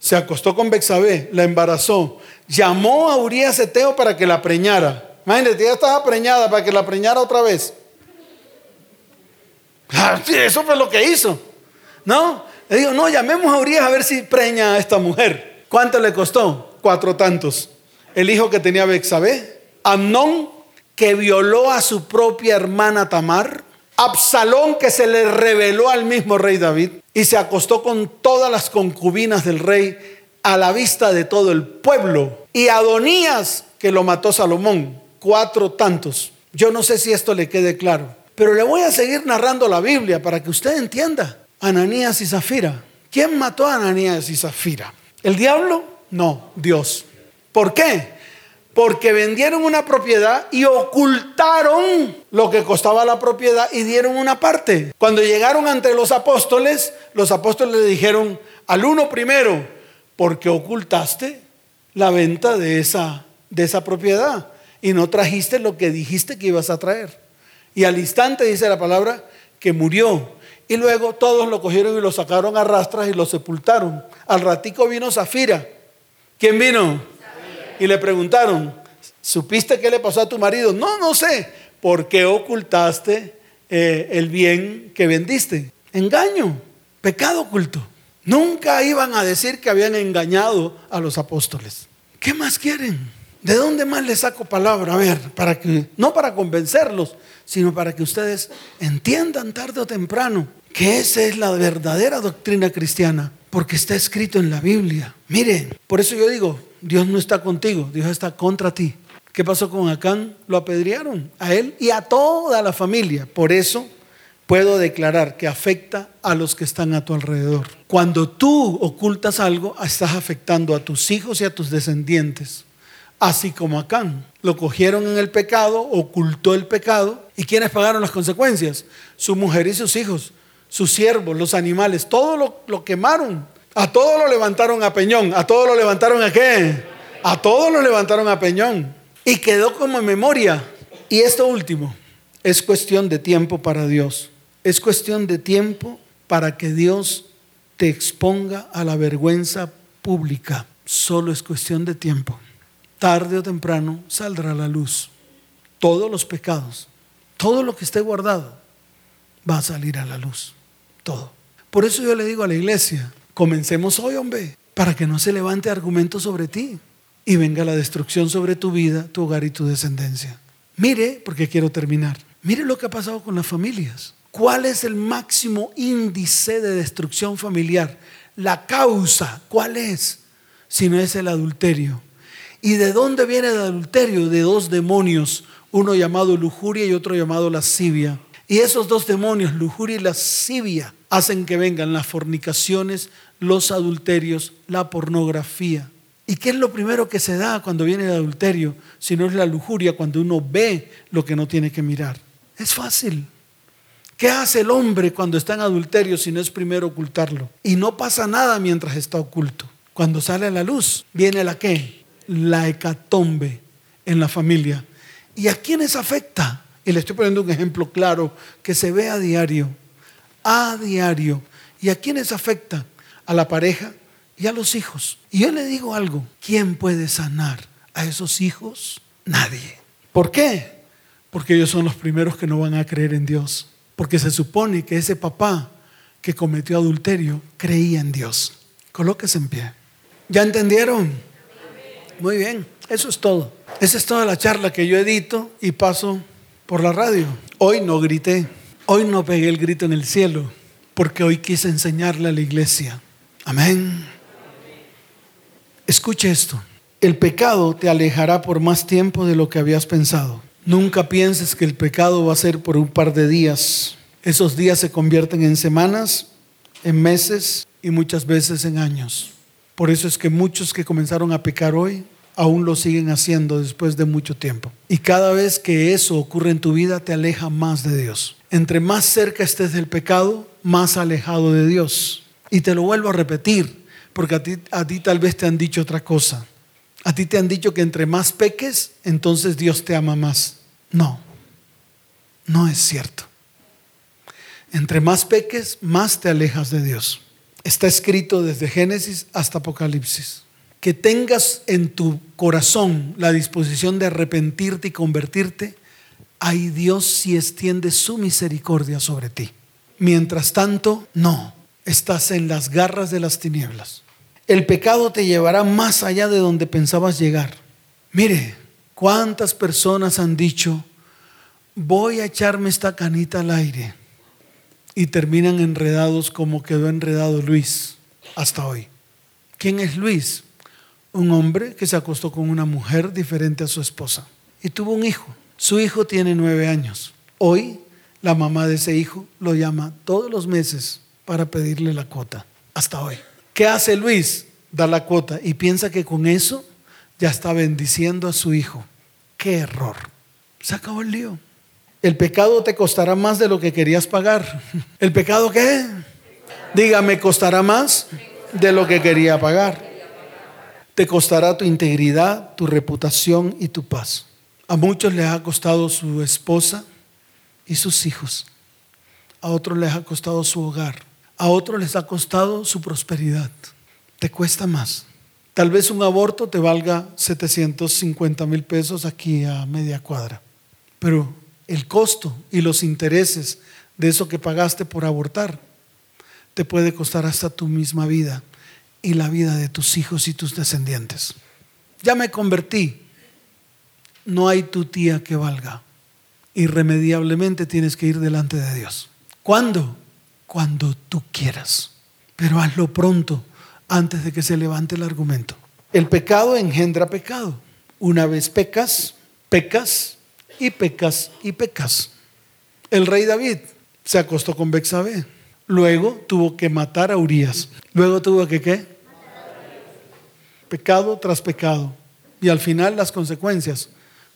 se acostó con Bexabé, la embarazó, llamó a Urias Eteo para que la preñara. Imagínate, ya estaba preñada para que la preñara otra vez. Ah, eso fue lo que hizo. ¿No? Le digo, no, llamemos a Urias a ver si preña a esta mujer. ¿Cuánto le costó? Cuatro tantos. El hijo que tenía Bexabé, Amnón, que violó a su propia hermana Tamar, Absalón, que se le reveló al mismo rey David y se acostó con todas las concubinas del rey a la vista de todo el pueblo, y Adonías, que lo mató Salomón, cuatro tantos. Yo no sé si esto le quede claro, pero le voy a seguir narrando la Biblia para que usted entienda. Ananías y Zafira. ¿Quién mató a Ananías y Zafira? ¿El diablo? No, Dios. ¿Por qué? Porque vendieron una propiedad y ocultaron lo que costaba la propiedad y dieron una parte. Cuando llegaron ante los apóstoles, los apóstoles le dijeron al uno primero, porque ocultaste la venta de esa, de esa propiedad y no trajiste lo que dijiste que ibas a traer. Y al instante dice la palabra que murió Y luego todos lo cogieron y lo sacaron a rastras y lo sepultaron. Al ratico vino Zafira. ¿Quién vino? Y le preguntaron, ¿supiste qué le pasó a tu marido? No, no sé. ¿Por qué ocultaste eh, el bien que vendiste? Engaño, pecado oculto. Nunca iban a decir que habían engañado a los apóstoles. ¿Qué más quieren? ¿De dónde más les saco palabra? A ver, para que, no para convencerlos, sino para que ustedes entiendan tarde o temprano que esa es la verdadera doctrina cristiana, porque está escrito en la Biblia. Miren, por eso yo digo, Dios no está contigo, Dios está contra ti. ¿Qué pasó con Acán? Lo apedrearon a él y a toda la familia. Por eso puedo declarar que afecta a los que están a tu alrededor. Cuando tú ocultas algo, estás afectando a tus hijos y a tus descendientes. Así como Acán. Lo cogieron en el pecado, ocultó el pecado. ¿Y quiénes pagaron las consecuencias? Su mujer y sus hijos, sus siervos, los animales, todo lo, lo quemaron. A todo lo levantaron a peñón. ¿A todo lo levantaron a qué? A todo lo levantaron a peñón. Y quedó como memoria. Y esto último, es cuestión de tiempo para Dios. Es cuestión de tiempo para que Dios te exponga a la vergüenza pública. Solo es cuestión de tiempo. Tarde o temprano saldrá la luz. Todos los pecados, todo lo que esté guardado, va a salir a la luz. Todo. Por eso yo le digo a la iglesia, comencemos hoy, hombre, para que no se levante argumento sobre ti y venga la destrucción sobre tu vida, tu hogar y tu descendencia. Mire, porque quiero terminar. Mire lo que ha pasado con las familias. ¿Cuál es el máximo índice de destrucción familiar? La causa, ¿cuál es? Si no es el adulterio. ¿Y de dónde viene el adulterio? De dos demonios, uno llamado lujuria y otro llamado lascivia. Y esos dos demonios, lujuria y lascivia, hacen que vengan las fornicaciones, los adulterios, la pornografía. ¿Y qué es lo primero que se da cuando viene el adulterio? Si no es la lujuria, cuando uno ve lo que no tiene que mirar. Es fácil. ¿Qué hace el hombre cuando está en adulterio si no es primero ocultarlo? Y no pasa nada mientras está oculto. Cuando sale a la luz, viene la qué? La hecatombe en la familia. ¿Y a quiénes afecta? Y le estoy poniendo un ejemplo claro que se ve a diario. A diario. ¿Y a quiénes afecta? A la pareja y a los hijos. Y yo le digo algo. ¿Quién puede sanar a esos hijos? Nadie. ¿Por qué? Porque ellos son los primeros que no van a creer en Dios. Porque se supone que ese papá que cometió adulterio creía en Dios. Colóquese en pie. ¿Ya entendieron? Muy bien, eso es todo. Esa es toda la charla que yo edito y paso por la radio. Hoy no grité, hoy no pegué el grito en el cielo, porque hoy quise enseñarle a la iglesia. Amén. Escuche esto. El pecado te alejará por más tiempo de lo que habías pensado. Nunca pienses que el pecado va a ser por un par de días. Esos días se convierten en semanas, en meses y muchas veces en años. Por eso es que muchos que comenzaron a pecar hoy aún lo siguen haciendo después de mucho tiempo. Y cada vez que eso ocurre en tu vida te aleja más de Dios. Entre más cerca estés del pecado, más alejado de Dios. Y te lo vuelvo a repetir, porque a ti, a ti tal vez te han dicho otra cosa. A ti te han dicho que entre más peques, entonces Dios te ama más. No, no es cierto. Entre más peques, más te alejas de Dios. Está escrito desde Génesis hasta Apocalipsis. Que tengas en tu corazón la disposición de arrepentirte y convertirte, ahí Dios si extiende su misericordia sobre ti. Mientras tanto, no, estás en las garras de las tinieblas el pecado te llevará más allá de donde pensabas llegar. Mire, ¿cuántas personas han dicho, voy a echarme esta canita al aire? Y terminan enredados como quedó enredado Luis hasta hoy. ¿Quién es Luis? Un hombre que se acostó con una mujer diferente a su esposa y tuvo un hijo. Su hijo tiene nueve años. Hoy la mamá de ese hijo lo llama todos los meses para pedirle la cuota. Hasta hoy. ¿Qué hace Luis? Da la cuota y piensa que con eso ya está bendiciendo a su hijo. ¡Qué error! Se acabó el lío. El pecado te costará más de lo que querías pagar. ¿El pecado qué? Dígame, ¿costará más de lo que quería pagar? Te costará tu integridad, tu reputación y tu paz. A muchos les ha costado su esposa y sus hijos. a otros les ha costado su hogar, a otros les ha costado su prosperidad. Te cuesta más. Tal vez un aborto te valga 750 mil pesos aquí a media cuadra, pero el costo y los intereses de eso que pagaste por abortar te puede costar hasta tu misma vida y la vida de tus hijos y tus descendientes. Ya me convertí. No hay tu tía que valga. Irremediablemente tienes que ir delante de Dios. ¿Cuándo? Cuando tú quieras. Pero hazlo pronto, antes de que se levante el argumento. El pecado engendra pecado. Una vez pecas, pecas y pecas y pecas. El rey David se acostó con Bexabé. Luego tuvo que matar a Urias. Luego tuvo que qué? Pecado tras pecado. Y al final las consecuencias.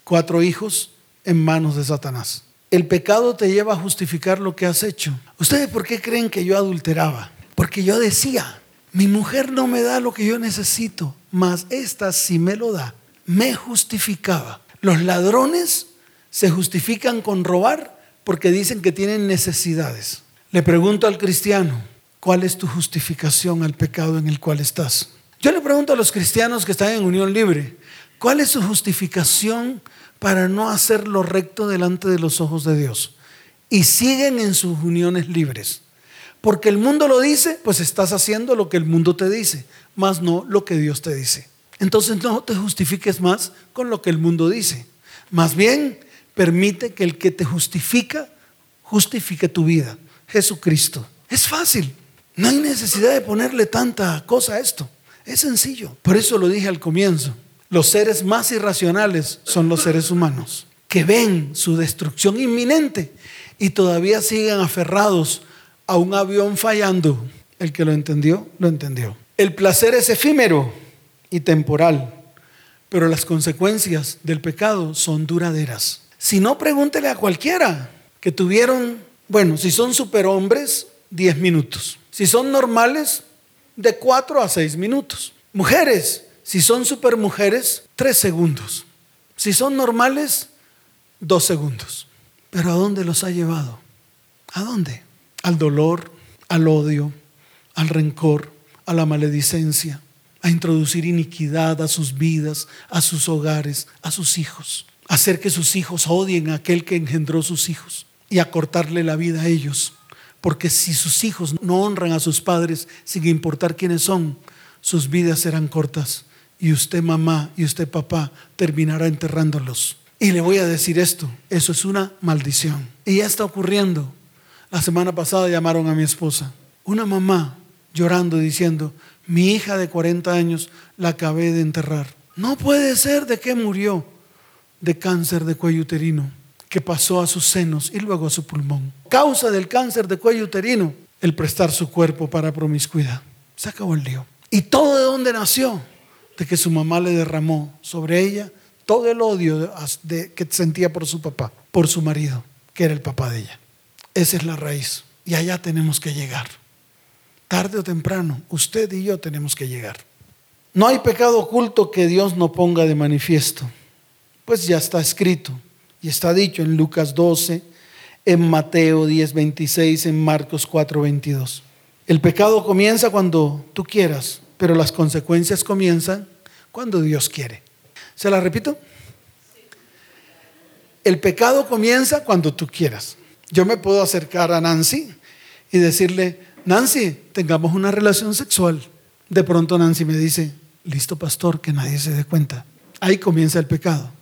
Cuatro hijos en manos de Satanás. El pecado te lleva a justificar lo que has hecho. ¿Ustedes por qué creen que yo adulteraba? Porque yo decía, mi mujer no me da lo que yo necesito, mas esta sí me lo da. Me justificaba. Los ladrones se justifican con robar porque dicen que tienen necesidades. Le pregunto al cristiano, ¿cuál es tu justificación al pecado en el cual estás? Yo le pregunto a los cristianos que están en unión libre, ¿cuál es su justificación para no hacer lo recto delante de los ojos de Dios? Y siguen en sus uniones libres. Porque el mundo lo dice, pues estás haciendo lo que el mundo te dice, más no lo que Dios te dice. Entonces no te justifiques más con lo que el mundo dice. Más bien, permite que el que te justifica, justifique tu vida. Jesucristo. Es fácil. No hay necesidad de ponerle tanta cosa a esto. Es sencillo. Por eso lo dije al comienzo. Los seres más irracionales son los seres humanos, que ven su destrucción inminente y todavía siguen aferrados a un avión fallando. El que lo entendió, lo entendió. El placer es efímero y temporal, pero las consecuencias del pecado son duraderas. Si no, pregúntele a cualquiera que tuvieron, bueno, si son superhombres, 10 minutos. Si son normales, de 4 a 6 minutos. Mujeres, si son supermujeres, 3 segundos. Si son normales, 2 segundos. Pero ¿a dónde los ha llevado? ¿A dónde? Al dolor, al odio, al rencor, a la maledicencia, a introducir iniquidad a sus vidas, a sus hogares, a sus hijos, hacer que sus hijos odien a aquel que engendró sus hijos y a cortarle la vida a ellos porque si sus hijos no honran a sus padres, sin importar quiénes son, sus vidas serán cortas. Y usted mamá y usted papá terminará enterrándolos. Y le voy a decir esto, eso es una maldición. Y ya está ocurriendo. La semana pasada llamaron a mi esposa, una mamá llorando diciendo, mi hija de 40 años la acabé de enterrar. No puede ser de qué murió, de cáncer de cuello uterino que pasó a sus senos y luego a su pulmón. Causa del cáncer de cuello uterino, el prestar su cuerpo para promiscuidad. Se acabó el lío. ¿Y todo de dónde nació? De que su mamá le derramó sobre ella todo el odio que sentía por su papá, por su marido, que era el papá de ella. Esa es la raíz. Y allá tenemos que llegar. Tarde o temprano, usted y yo tenemos que llegar. No hay pecado oculto que Dios no ponga de manifiesto, pues ya está escrito. Y está dicho en Lucas 12, en Mateo 10, 26, en Marcos 4, 22. El pecado comienza cuando tú quieras, pero las consecuencias comienzan cuando Dios quiere. ¿Se la repito? El pecado comienza cuando tú quieras. Yo me puedo acercar a Nancy y decirle, Nancy, tengamos una relación sexual. De pronto Nancy me dice, listo pastor, que nadie se dé cuenta. Ahí comienza el pecado.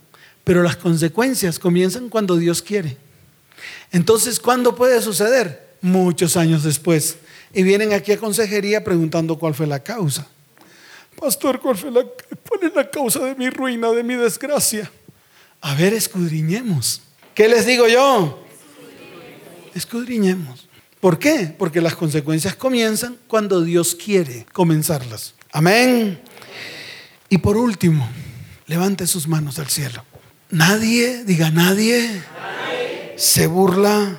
Pero las consecuencias comienzan cuando Dios quiere. Entonces, ¿cuándo puede suceder? Muchos años después. Y vienen aquí a consejería preguntando cuál fue la causa. Pastor, ¿cuál, fue la, es la causa de mi ruina, de mi desgracia? A ver, escudriñemos. ¿Qué les digo yo? Escudriñemos. ¿Por qué? Porque las consecuencias comienzan cuando Dios quiere comenzarlas. Amén. Y por último, levante sus manos al cielo. Nadie, diga nadie, se, burla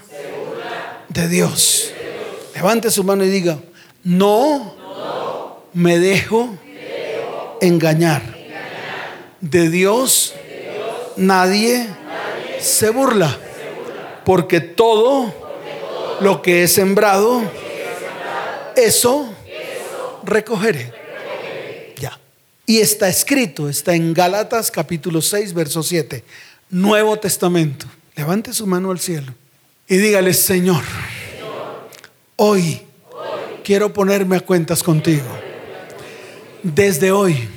de Dios. Levante su mano y diga, no, me, dejo engañar. De Dios, nadie, se, burla, porque todo, Lo que he sembrado, eso recogeré. Y está escrito, está en Gálatas capítulo 6, verso 7, Nuevo Testamento. Levante su mano al cielo y dígale, Señor, hoy quiero ponerme a cuentas contigo. Desde hoy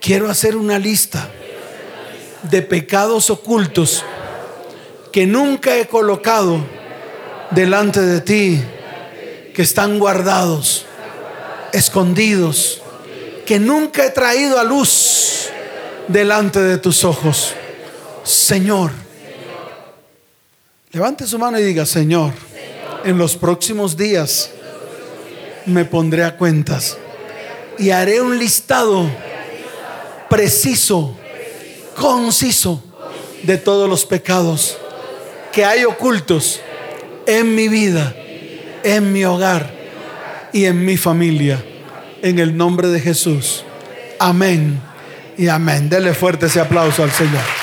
quiero hacer una lista de pecados ocultos que nunca he colocado delante de ti, que están guardados, escondidos, que nunca he traído a luz delante de tus ojos. Señor, levante su mano y diga, Señor, en los próximos días me pondré a cuentas y haré un listado preciso, conciso de todos los pecados que hay ocultos en mi vida, en mi hogar y en mi familia. En el nombre de Jesús. Amén y amén. Dele fuerte ese aplauso al Señor.